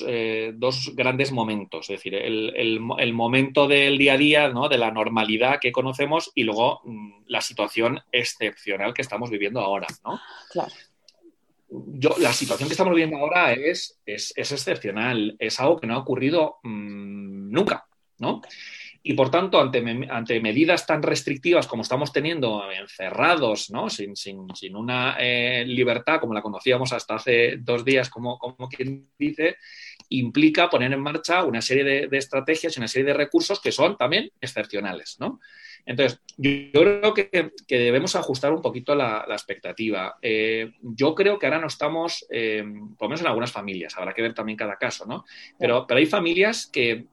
eh, dos, grandes momentos, es decir, el, momento del día a día, ¿no? de la normalidad que conocemos y luego mm, la situación excepcional que estamos viviendo ahora. ¿no? Claro. Yo, la situación que estamos viviendo ahora es, es, excepcional, es algo que no ha ocurrido mm, nunca. ¿no? Y por tanto, ante, medidas tan restrictivas como estamos teniendo encerrados, ¿no? sin, una eh, libertad como la conocíamos hasta hace dos días, como, como quien dice, implica poner en marcha una serie de, estrategias y una serie de recursos que son también excepcionales. ¿no? Entonces, yo, creo que, debemos ajustar un poquito la, expectativa. Eh, yo creo que ahora no estamos, eh, por lo menos en algunas familias, habrá que ver también cada caso, ¿no? Pero, pero hay familias que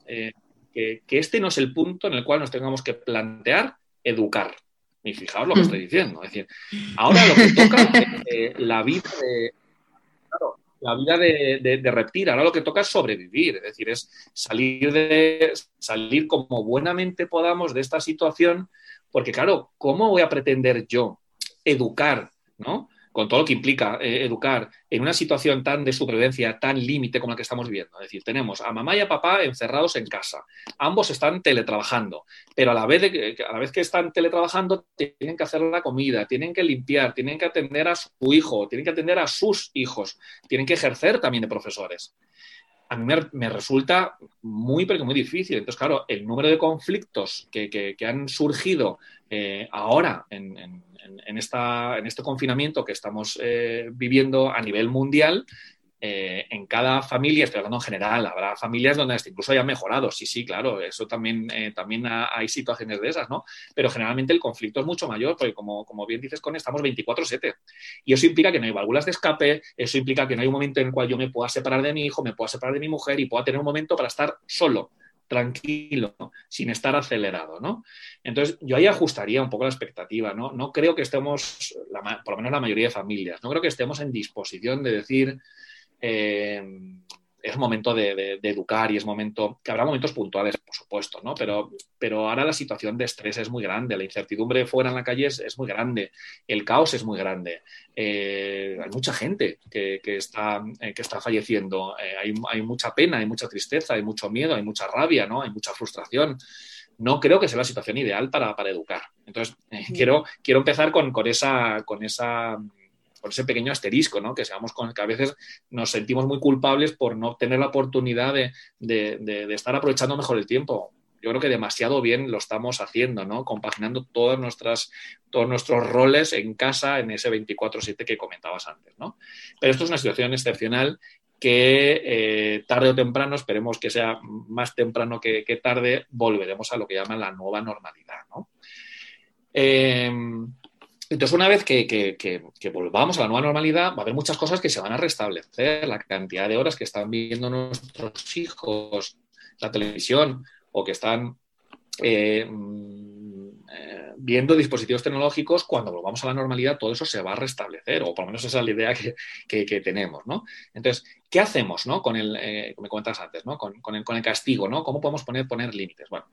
que, este no es el punto en el cual nos tengamos que plantear educar. Y fijaos lo que estoy diciendo. Es decir, ahora lo que toca [LAUGHS] es eh, la vida de. la vida de, reptil, ahora lo que toca es sobrevivir, es decir, es salir de salir como buenamente podamos de esta situación, porque claro, ¿cómo voy a pretender yo educar, ¿no? Con todo lo que implica eh, educar en una situación tan de supervivencia, tan límite como la que estamos viviendo. Es decir, tenemos a mamá y a papá encerrados en casa. Ambos están teletrabajando, pero a la vez, a la vez que están teletrabajando tienen que hacer la comida, tienen que limpiar, tienen que atender a su hijo, tienen que atender a sus hijos, tienen que ejercer también de profesores a mí me, resulta muy, pero muy difícil. Entonces, claro, el número de conflictos que, han surgido eh, ahora en, en, esta, en este confinamiento que estamos eh, viviendo a nivel mundial, eh, en cada familia, estoy hablando en general, habrá familias donde incluso hayan mejorado, sí, sí, claro, eso también, eh, también hay situaciones de esas, ¿no? Pero generalmente el conflicto es mucho mayor, porque como, como bien dices, con estamos 24/7. Y eso implica que no hay válvulas de escape, eso implica que no hay un momento en el cual yo me pueda separar de mi hijo, me pueda separar de mi mujer y pueda tener un momento para estar solo tranquilo, sin estar acelerado, ¿no? Entonces, yo ahí ajustaría un poco la expectativa, ¿no? No creo que estemos, por lo menos la mayoría de familias, no creo que estemos en disposición de decir, eh, es momento de, educar y es momento, que habrá momentos puntuales, por supuesto, ¿no? Pero, pero ahora la situación de estrés es muy grande, la incertidumbre fuera en la calle es, muy grande, el caos es muy grande, eh, hay mucha gente que, está, eh, que está falleciendo, hay, hay, mucha pena, hay mucha tristeza, hay mucho miedo, hay mucha rabia, ¿no? Hay mucha frustración. No creo que sea la situación ideal para, educar. Entonces, quiero, quiero empezar con, con esa, con esa con ese pequeño asterisco, ¿no? Que seamos con, que a veces nos sentimos muy culpables por no tener la oportunidad de, estar aprovechando mejor el tiempo yo creo que demasiado bien lo estamos haciendo, ¿no? Compaginando todas nuestras, todos nuestros roles en casa en ese 24-7 que comentabas antes, ¿no? Pero esto es una situación excepcional que eh, tarde o temprano, esperemos que sea más temprano que, tarde, volveremos a lo que llaman la nueva normalidad, ¿no? Eh, entonces, una vez que, volvamos a la nueva normalidad, va a haber muchas cosas que se van a restablecer. La cantidad de horas que están viendo nuestros hijos la televisión o que están eh, eh, viendo dispositivos tecnológicos, cuando volvamos a la normalidad, todo eso se va a restablecer, o por lo menos esa es la idea que, tenemos, ¿no? Entonces, ¿qué hacemos, ¿no? Con el, eh, me comentas antes, ¿no? Con, el, con, el, castigo, ¿no? ¿Cómo podemos poner, poner límites? Bueno,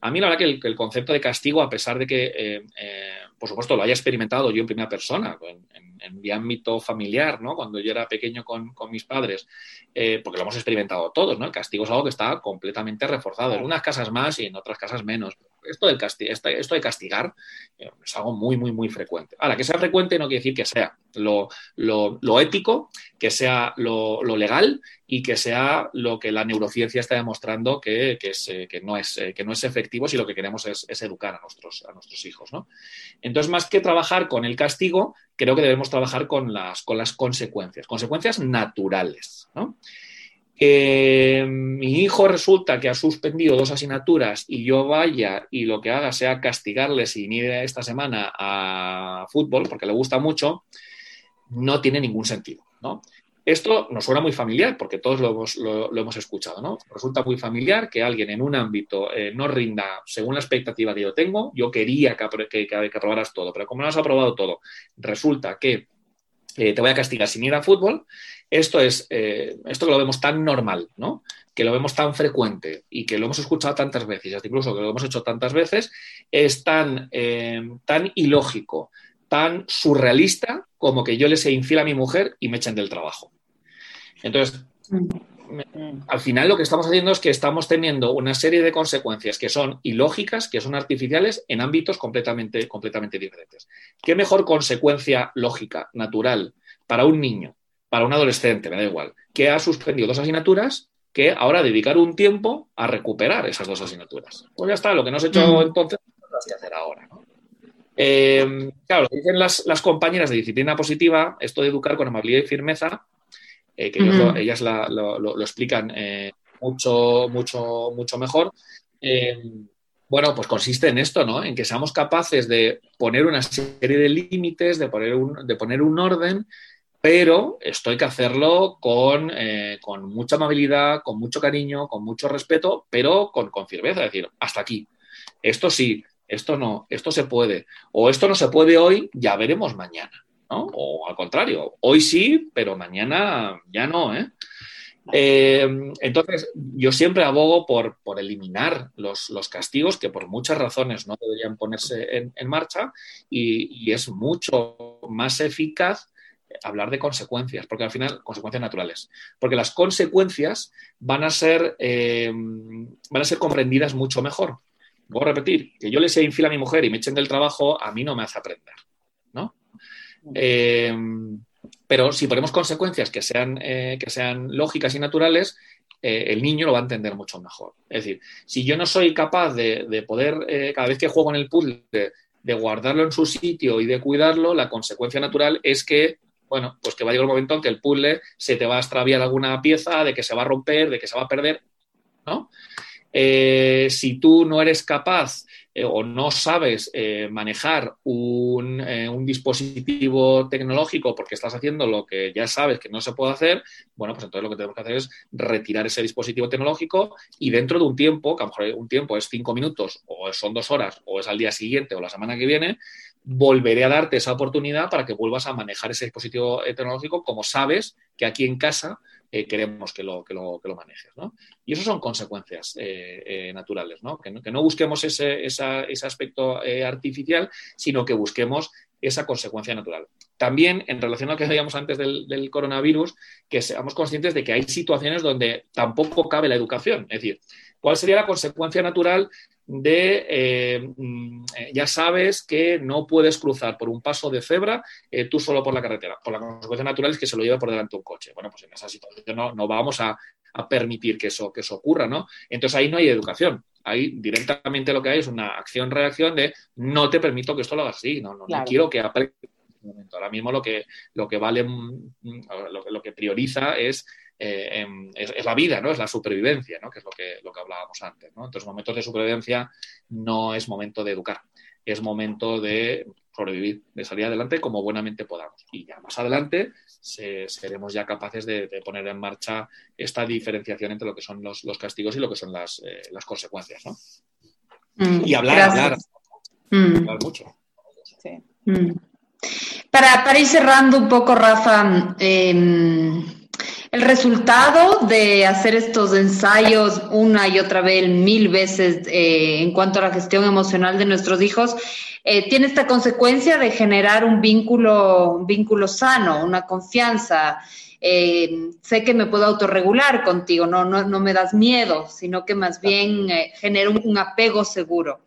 a mí la verdad que el, concepto de castigo, a pesar de que por supuesto, lo haya experimentado yo en primera persona, en, mi ámbito familiar, ¿no? Cuando yo era pequeño con, mis padres, eh, porque lo hemos experimentado todos, ¿no? El castigo es algo que está completamente reforzado, en unas casas más y en otras casas menos esto, de castigar eh, es algo muy, muy, muy frecuente. Ahora, que sea frecuente no quiere decir que sea lo, ético, que sea lo, legal y que sea lo que la neurociencia está demostrando que, eh, no, es, eh, no es efectivo si lo que queremos es, educar a nuestros, hijos. Entonces, más que trabajar con el castigo, creo que debemos trabajar con las, con las consecuencias, consecuencias naturales. Que mi hijo resulta que ha suspendido dos asignaturas y yo vaya y lo que haga sea castigarle sin ir esta semana a fútbol, porque le gusta mucho, no tiene ningún sentido, ¿no? Esto nos suena muy familiar, porque todos lo hemos, lo, hemos escuchado, ¿no? Resulta muy familiar que alguien en un ámbito eh, no rinda según la expectativa que yo tengo, yo quería que, que, que aprobaras todo, pero como no has aprobado todo, resulta que eh, te voy a castigar sin ir a fútbol, esto es, eh, esto que lo vemos tan normal, ¿no? Que lo vemos tan frecuente y que lo hemos escuchado tantas veces, incluso que lo hemos hecho tantas veces, es tan, eh, tan ilógico, tan surrealista como que yo le sea infiel a mi mujer y me echen del trabajo. Entonces, al final lo que estamos haciendo es que estamos teniendo una serie de consecuencias que son ilógicas, que son artificiales en ámbitos completamente, completamente diferentes. ¿Qué mejor consecuencia lógica, natural, para un niño para un adolescente, me da igual, que ha suspendido dos asignaturas que ahora dedicar un tiempo a recuperar esas dos asignaturas. Pues ya está, lo que no has hecho entonces, lo vas a hacer ahora. Eh, claro, lo dicen las, compañeras de disciplina positiva, esto de educar con amabilidad y firmeza, eh, que ellas lo, explican eh, mucho, mucho, mucho mejor. bueno, pues consiste en esto, ¿no? En que seamos capaces de poner una serie de límites, de poner un, de poner un orden pero esto hay que hacerlo eh, con, mucha amabilidad, con mucho cariño, con mucho respeto, pero con, con firmeza, es decir, hasta aquí. Esto sí, esto no, esto se puede, o esto no se puede hoy, ya veremos mañana, ¿no? O al contrario, hoy sí, pero mañana ya no, ¿eh? eh entonces, yo siempre abogo por, eliminar los, castigos que por muchas razones no deberían ponerse en, marcha y, es mucho más eficaz hablar de consecuencias, porque al final, consecuencias naturales, porque las consecuencias van a ser, eh, van a ser comprendidas mucho mejor. Voy a repetir, que yo le sea infiel a mi mujer y me echen del trabajo, a mí no me hace aprender, ¿no? Eh, pero si ponemos consecuencias que sean, eh, que sean lógicas y naturales, el niño lo va a entender mucho mejor. Es decir, si yo no soy capaz de, poder, cada vez que juego en el puzzle, de guardarlo en su sitio y de cuidarlo, la consecuencia natural es que bueno, pues que va a llegar un momento en que el puzzle se te va a extraviar alguna pieza, de que se va a romper, de que se va a perder, ¿no? Eh, si tú no eres capaz eh, o no sabes eh, manejar un, dispositivo tecnológico porque estás haciendo lo que ya sabes que no se puede hacer, bueno, pues entonces lo que tenemos que hacer es retirar ese dispositivo tecnológico y dentro de un tiempo, que a lo mejor un tiempo es cinco minutos o son dos horas o es al día siguiente o la semana que viene, volveré a darte esa oportunidad para que vuelvas a manejar ese dispositivo tecnológico como sabes que aquí en casa eh, queremos que lo, que lo, que lo manejes. ¿no? Y eso son consecuencias eh, eh, naturales, ¿no? Que, ¿no? busquemos ese, ese aspecto artificial, sino que busquemos esa consecuencia natural. También, en relación a lo que veíamos antes del, del, coronavirus, que seamos conscientes de que hay situaciones donde tampoco cabe la educación. Es decir, ¿cuál sería la consecuencia natural de, eh, mm, eh, ya sabes que no puedes cruzar por un paso de cebra eh, tú solo por la carretera. Por la consecuencia natural es que se lo lleva por delante un coche. Bueno, pues en esa situación no, vamos a, permitir que eso, que eso ocurra, ¿no? Entonces ahí no hay educación. Ahí directamente lo que hay es una acción-reacción de no te permito que esto lo hagas así, no, no, quiero que aprendas. Ahora mismo lo que, lo que vale, mm, mm, lo que prioriza es eh, es, la vida, ¿no? Es la supervivencia, ¿no? Que es lo que, lo que hablábamos antes, ¿no? Entonces, momentos de supervivencia no es momento de educar, es momento de sobrevivir, de salir adelante como buenamente podamos. Y ya más adelante seremos ya capaces de, poner en marcha esta diferenciación entre lo que son los, castigos y lo que son las, eh, consecuencias, ¿no? Mm, y hablar, hablar, mm. hablar mucho. Mm. Para, para, ir cerrando un poco, Rafa, eh, el resultado de hacer estos ensayos una y otra vez, mil veces, eh, en cuanto a la gestión emocional de nuestros hijos, eh, tiene esta consecuencia de generar un vínculo, vínculo sano, una confianza. Eh, sé que me puedo autorregular contigo, no, no, no me das miedo, sino que más bien genera un, un, apego seguro.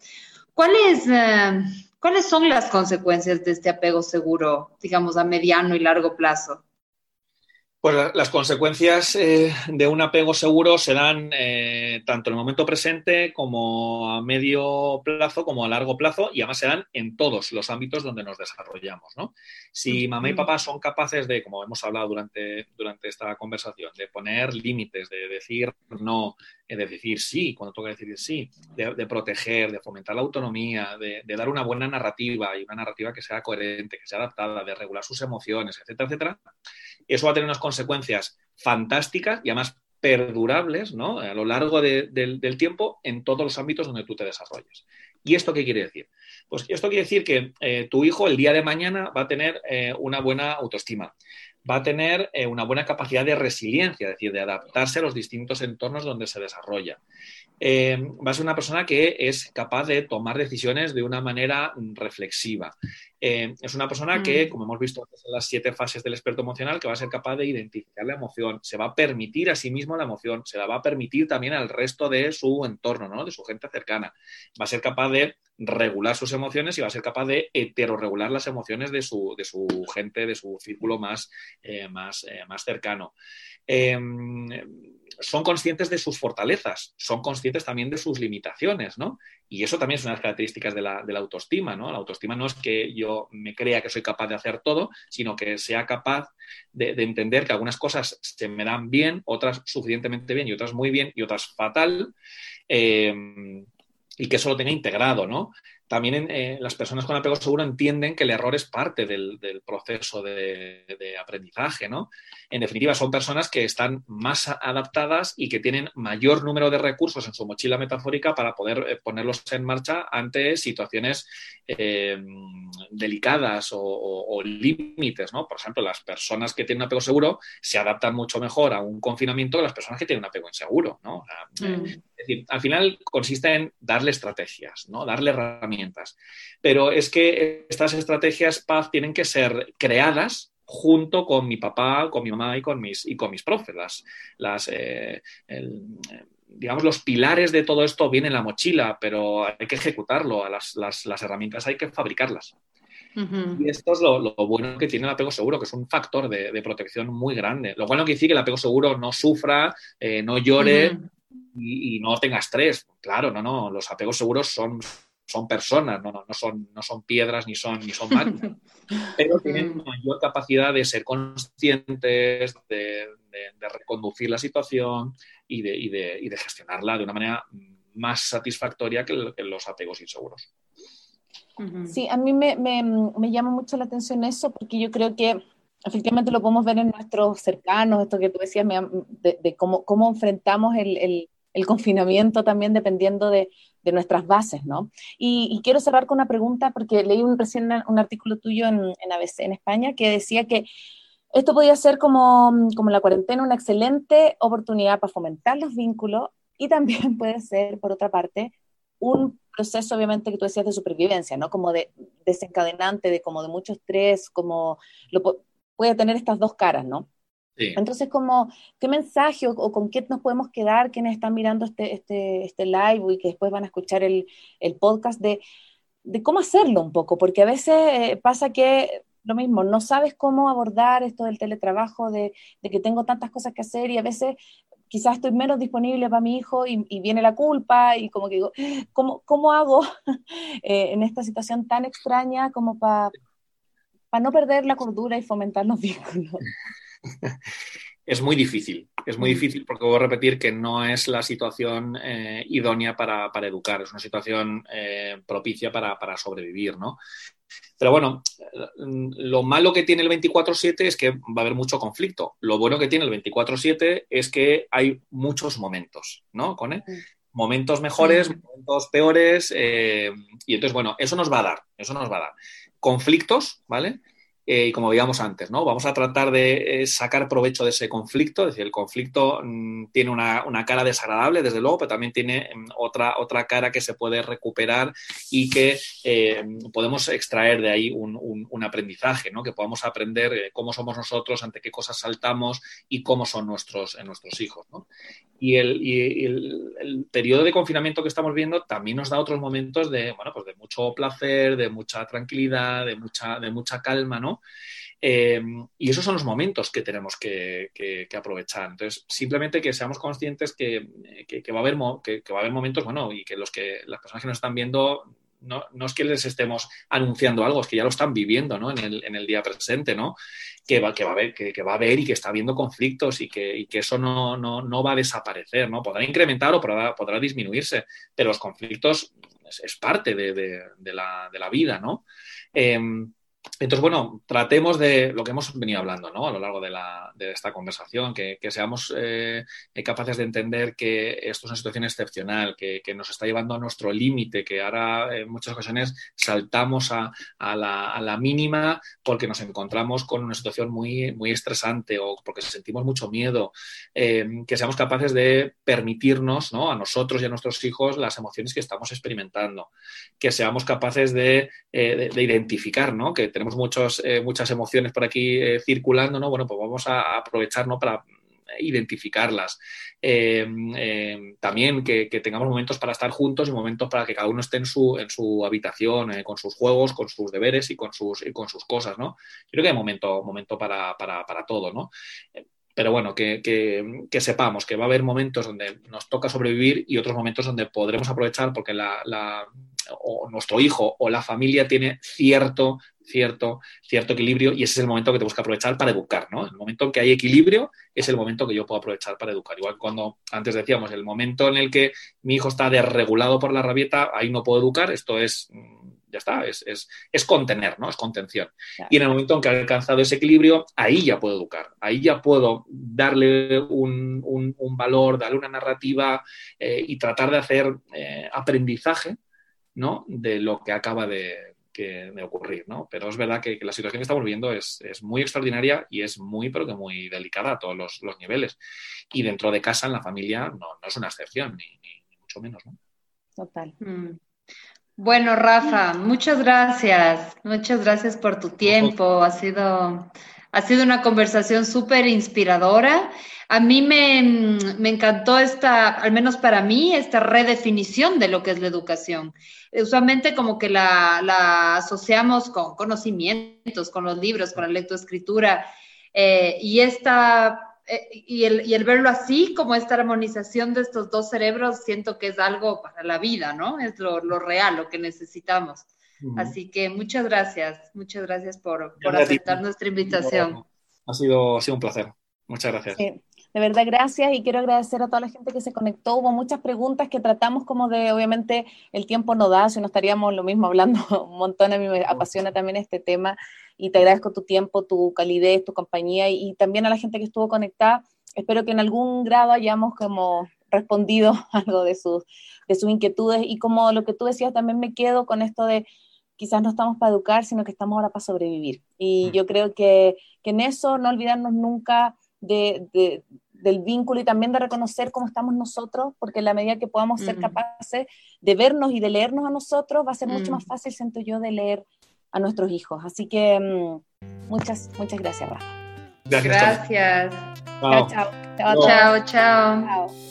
¿Cuáles, ¿Cuáles son las consecuencias de este apego seguro, digamos, a mediano y largo plazo? Pues las consecuencias eh, de un apego seguro se dan eh, tanto en el momento presente como a medio plazo, como a largo plazo, y además se dan en todos los ámbitos donde nos desarrollamos. ¿no? Si mamá y papá son capaces de, como hemos hablado durante, durante esta conversación, de poner límites, de decir no, de decir sí cuando toca decir sí, de, proteger, de fomentar la autonomía, de, de, dar una buena narrativa y una narrativa que sea coherente, que sea adaptada, de regular sus emociones, etcétera, etcétera, eso va a tener unas consecuencias fantásticas y además perdurables ¿no? a lo largo del tiempo en todos los ámbitos donde tú te desarrolles. ¿Y esto qué quiere decir? Pues esto quiere decir que eh, tu hijo el día de mañana va a tener eh, una buena autoestima, va a tener eh, una buena capacidad de resiliencia, es decir, de adaptarse a los distintos entornos donde se desarrolla. Eh, va a ser una persona que es capaz de tomar decisiones de una manera reflexiva. Eh, es una persona que, mm. como hemos visto en las siete fases del experto emocional, que va a ser capaz de identificar la emoción, se va a permitir a sí mismo la emoción, se la va a permitir también al resto de su entorno, ¿no? de su gente cercana. Va a ser capaz de regular sus emociones y va a ser capaz de heterorregular las emociones de su, de su gente, de su círculo más, eh, más, más cercano. Son conscientes de sus fortalezas, son conscientes también de sus limitaciones, ¿no? Y eso también es una de las características de la, autoestima, ¿no? La autoestima no es que yo me crea que soy capaz de hacer todo, sino que sea capaz de, entender que algunas cosas se me dan bien, otras suficientemente bien y otras muy bien y otras fatal. Eh, y que eso lo tenga integrado, ¿no? También eh, las personas con apego seguro entienden que el error es parte del, proceso de, aprendizaje, ¿no? En definitiva, son personas que están más adaptadas y que tienen mayor número de recursos en su mochila metafórica para poder eh, ponerlos en marcha ante situaciones eh, delicadas o, límites, ¿no? Por ejemplo, las personas que tienen apego seguro se adaptan mucho mejor a un confinamiento que las personas que tienen un apego inseguro, ¿no? Mm. Es decir, al final consiste en darle estrategias, ¿no? Darle herramientas pero es que estas estrategias PAZ tienen que ser creadas junto con mi papá, con mi mamá y con mis, y con mis profes. Las, eh, digamos, los pilares de todo esto vienen en la mochila, pero hay que ejecutarlo. Las, las, herramientas hay que fabricarlas. Y esto es lo, bueno que tiene el apego seguro, que es un factor de, protección muy grande. Lo cual no quiere decir que el apego seguro no sufra, eh, no llore y, y, no tenga estrés. Claro, no, no. Los apegos seguros son son personas, no, no, no, son, no son piedras ni son, ni son máquinas, [LAUGHS] pero tienen mayor capacidad de ser conscientes, de, reconducir la situación y de, y, y de, gestionarla de una manera más satisfactoria que, los apegos inseguros. Sí, a mí me, me, me, llama mucho la atención eso porque yo creo que efectivamente lo podemos ver en nuestros cercanos, esto que tú decías, de, cómo, cómo enfrentamos el, el, el confinamiento también dependiendo de, de nuestras bases, ¿no? Y, quiero cerrar con una pregunta, porque leí un, recién un artículo tuyo en, en, ABC en España que decía que esto podía ser como, como la cuarentena una excelente oportunidad para fomentar los vínculos y también [LAUGHS] puede ser, por otra parte, un proceso, obviamente, que tú decías de supervivencia, ¿no? Como de desencadenante, de como de mucho estrés, como lo, puede tener estas dos caras, ¿no? Entonces, como, ¿qué mensaje o, con qué nos podemos quedar quienes están mirando este, este, este live y que después van a escuchar el, el podcast de, de, cómo hacerlo un poco? Porque a veces eh, pasa que lo mismo, no sabes cómo abordar esto del teletrabajo, de, de, que tengo tantas cosas que hacer y a veces quizás estoy menos disponible para mi hijo y, viene la culpa y como que digo, ¿cómo, cómo hago [LAUGHS] eh, en esta situación tan extraña como para para no perder la cordura y fomentar los [LAUGHS] vínculos? Es muy difícil, es muy mm. difícil porque voy a repetir que no es la situación eh, idónea para, educar, es una situación eh, propicia para, sobrevivir, ¿no? Pero bueno, lo malo que tiene el 24-7 es que va a haber mucho conflicto. Lo bueno que tiene el 24-7 es que hay muchos momentos, ¿no? Con mm. Momentos mejores, mm. momentos peores. Eh, y entonces, bueno, eso nos va a dar, eso nos va a dar. Conflictos, ¿vale? Eh, y como veíamos antes, ¿no? Vamos a tratar de eh, sacar provecho de ese conflicto, es decir, el conflicto mm, tiene una, cara desagradable, desde luego, pero también tiene mm, otra, otra cara que se puede recuperar y que eh, podemos extraer de ahí un, aprendizaje, ¿no? Que podamos aprender cómo somos nosotros, ante qué cosas saltamos y cómo son nuestros, nuestros hijos, ¿no? Y, el, el, periodo de confinamiento que estamos viendo también nos da otros momentos de, bueno, pues de mucho placer, de mucha tranquilidad, de mucha, de mucha calma, ¿no? Eh, y esos son los momentos que tenemos que, aprovechar. Entonces, simplemente que seamos conscientes que, va, a haber va a haber momentos, bueno, y que los que las personas que nos están viendo no, es que les estemos anunciando algo, es que ya lo están viviendo ¿no? en, el, día presente, ¿no? Que va, que, va a haber, que, va a haber y que está habiendo conflictos y que, eso no, no, va a desaparecer, ¿no? Podrá incrementar o podrá, podrá disminuirse, pero los conflictos es, parte de, la, vida, ¿no? Em, entonces, bueno, tratemos de lo que hemos venido hablando ¿no? a lo largo de, la, de esta conversación, que, seamos eh, capaces de entender que esto es una situación excepcional, que, nos está llevando a nuestro límite, que ahora en muchas ocasiones saltamos a, la, mínima porque nos encontramos con una situación muy, muy estresante o porque sentimos mucho miedo, eh, que seamos capaces de permitirnos ¿no? a nosotros y a nuestros hijos las emociones que estamos experimentando, que seamos capaces de, eh, de identificar ¿no? que tenemos muchos, eh, muchas emociones por aquí eh, circulando, ¿no? Bueno, pues vamos a aprovechar, Para identificarlas. Eh, también que, tengamos momentos para estar juntos y momentos para que cada uno esté en su, en su habitación, con sus juegos, con sus deberes y con sus, con sus cosas, ¿no? Creo que hay momento, momento para, para, para todo, ¿no? pero bueno, que, que, sepamos que va a haber momentos donde nos toca sobrevivir y otros momentos donde podremos aprovechar porque la, o nuestro hijo o la familia tiene cierto, cierto, cierto equilibrio y ese es el momento que tenemos que aprovechar para educar, ¿no? El momento en que hay equilibrio es el momento que yo puedo aprovechar para educar. Igual cuando antes decíamos, el momento en el que mi hijo está desregulado por la rabieta, ahí no puedo educar, esto es ya está, es, es, contener, ¿no? Es contención. Y en el momento en que ha alcanzado ese equilibrio, ahí ya puedo educar, ahí ya puedo darle un, valor, darle una narrativa eh, y tratar de hacer eh, aprendizaje, ¿no? De lo que acaba de, ocurrir, ¿no? Pero es verdad que, la situación que estamos viviendo es, muy extraordinaria y es muy, pero que muy delicada a todos los, niveles. Y dentro de casa, en la familia, no, es una excepción, ni, mucho menos, ¿no? Total. Mm. Bueno, Rafa, muchas gracias. Muchas gracias por tu tiempo. Ha sido, ha sido una conversación súper inspiradora. A mí me, encantó esta, al menos para mí, esta redefinición de lo que es la educación. Usualmente como que la, asociamos con conocimientos, con los libros, con la lectoescritura. Eh, y esta eh, y, el, verlo así, como esta armonización de estos dos cerebros, siento que es algo para la vida, ¿no? Es lo, real, lo que necesitamos. Así que muchas gracias, muchas gracias por, aceptar nuestra invitación. Ha sido, ha sido un placer. Muchas gracias. de verdad, gracias y quiero agradecer a toda la gente que se conectó. Hubo muchas preguntas que tratamos como de, obviamente, el tiempo no da, si no estaríamos lo mismo hablando [LAUGHS] un montón. A mí me apasiona también este tema y te agradezco tu tiempo, tu calidez, tu compañía y, también a la gente que estuvo conectada. Espero que en algún grado hayamos como respondido [LAUGHS] algo de sus, de sus inquietudes y como lo que tú decías, también me quedo con esto de quizás no estamos para educar, sino que estamos ahora para sobrevivir. Y mm. yo creo que, que en eso no olvidarnos nunca de, de, del vínculo y también de reconocer cómo estamos nosotros, porque en la medida que podamos ser mm. capaces de vernos y de leernos a nosotros, va a ser mucho mm. más fácil, siento yo, de leer a nuestros hijos. Así que muchas, muchas gracias, Rafa. Gracias. gracias. Chao, chao. Chao, chao. chao.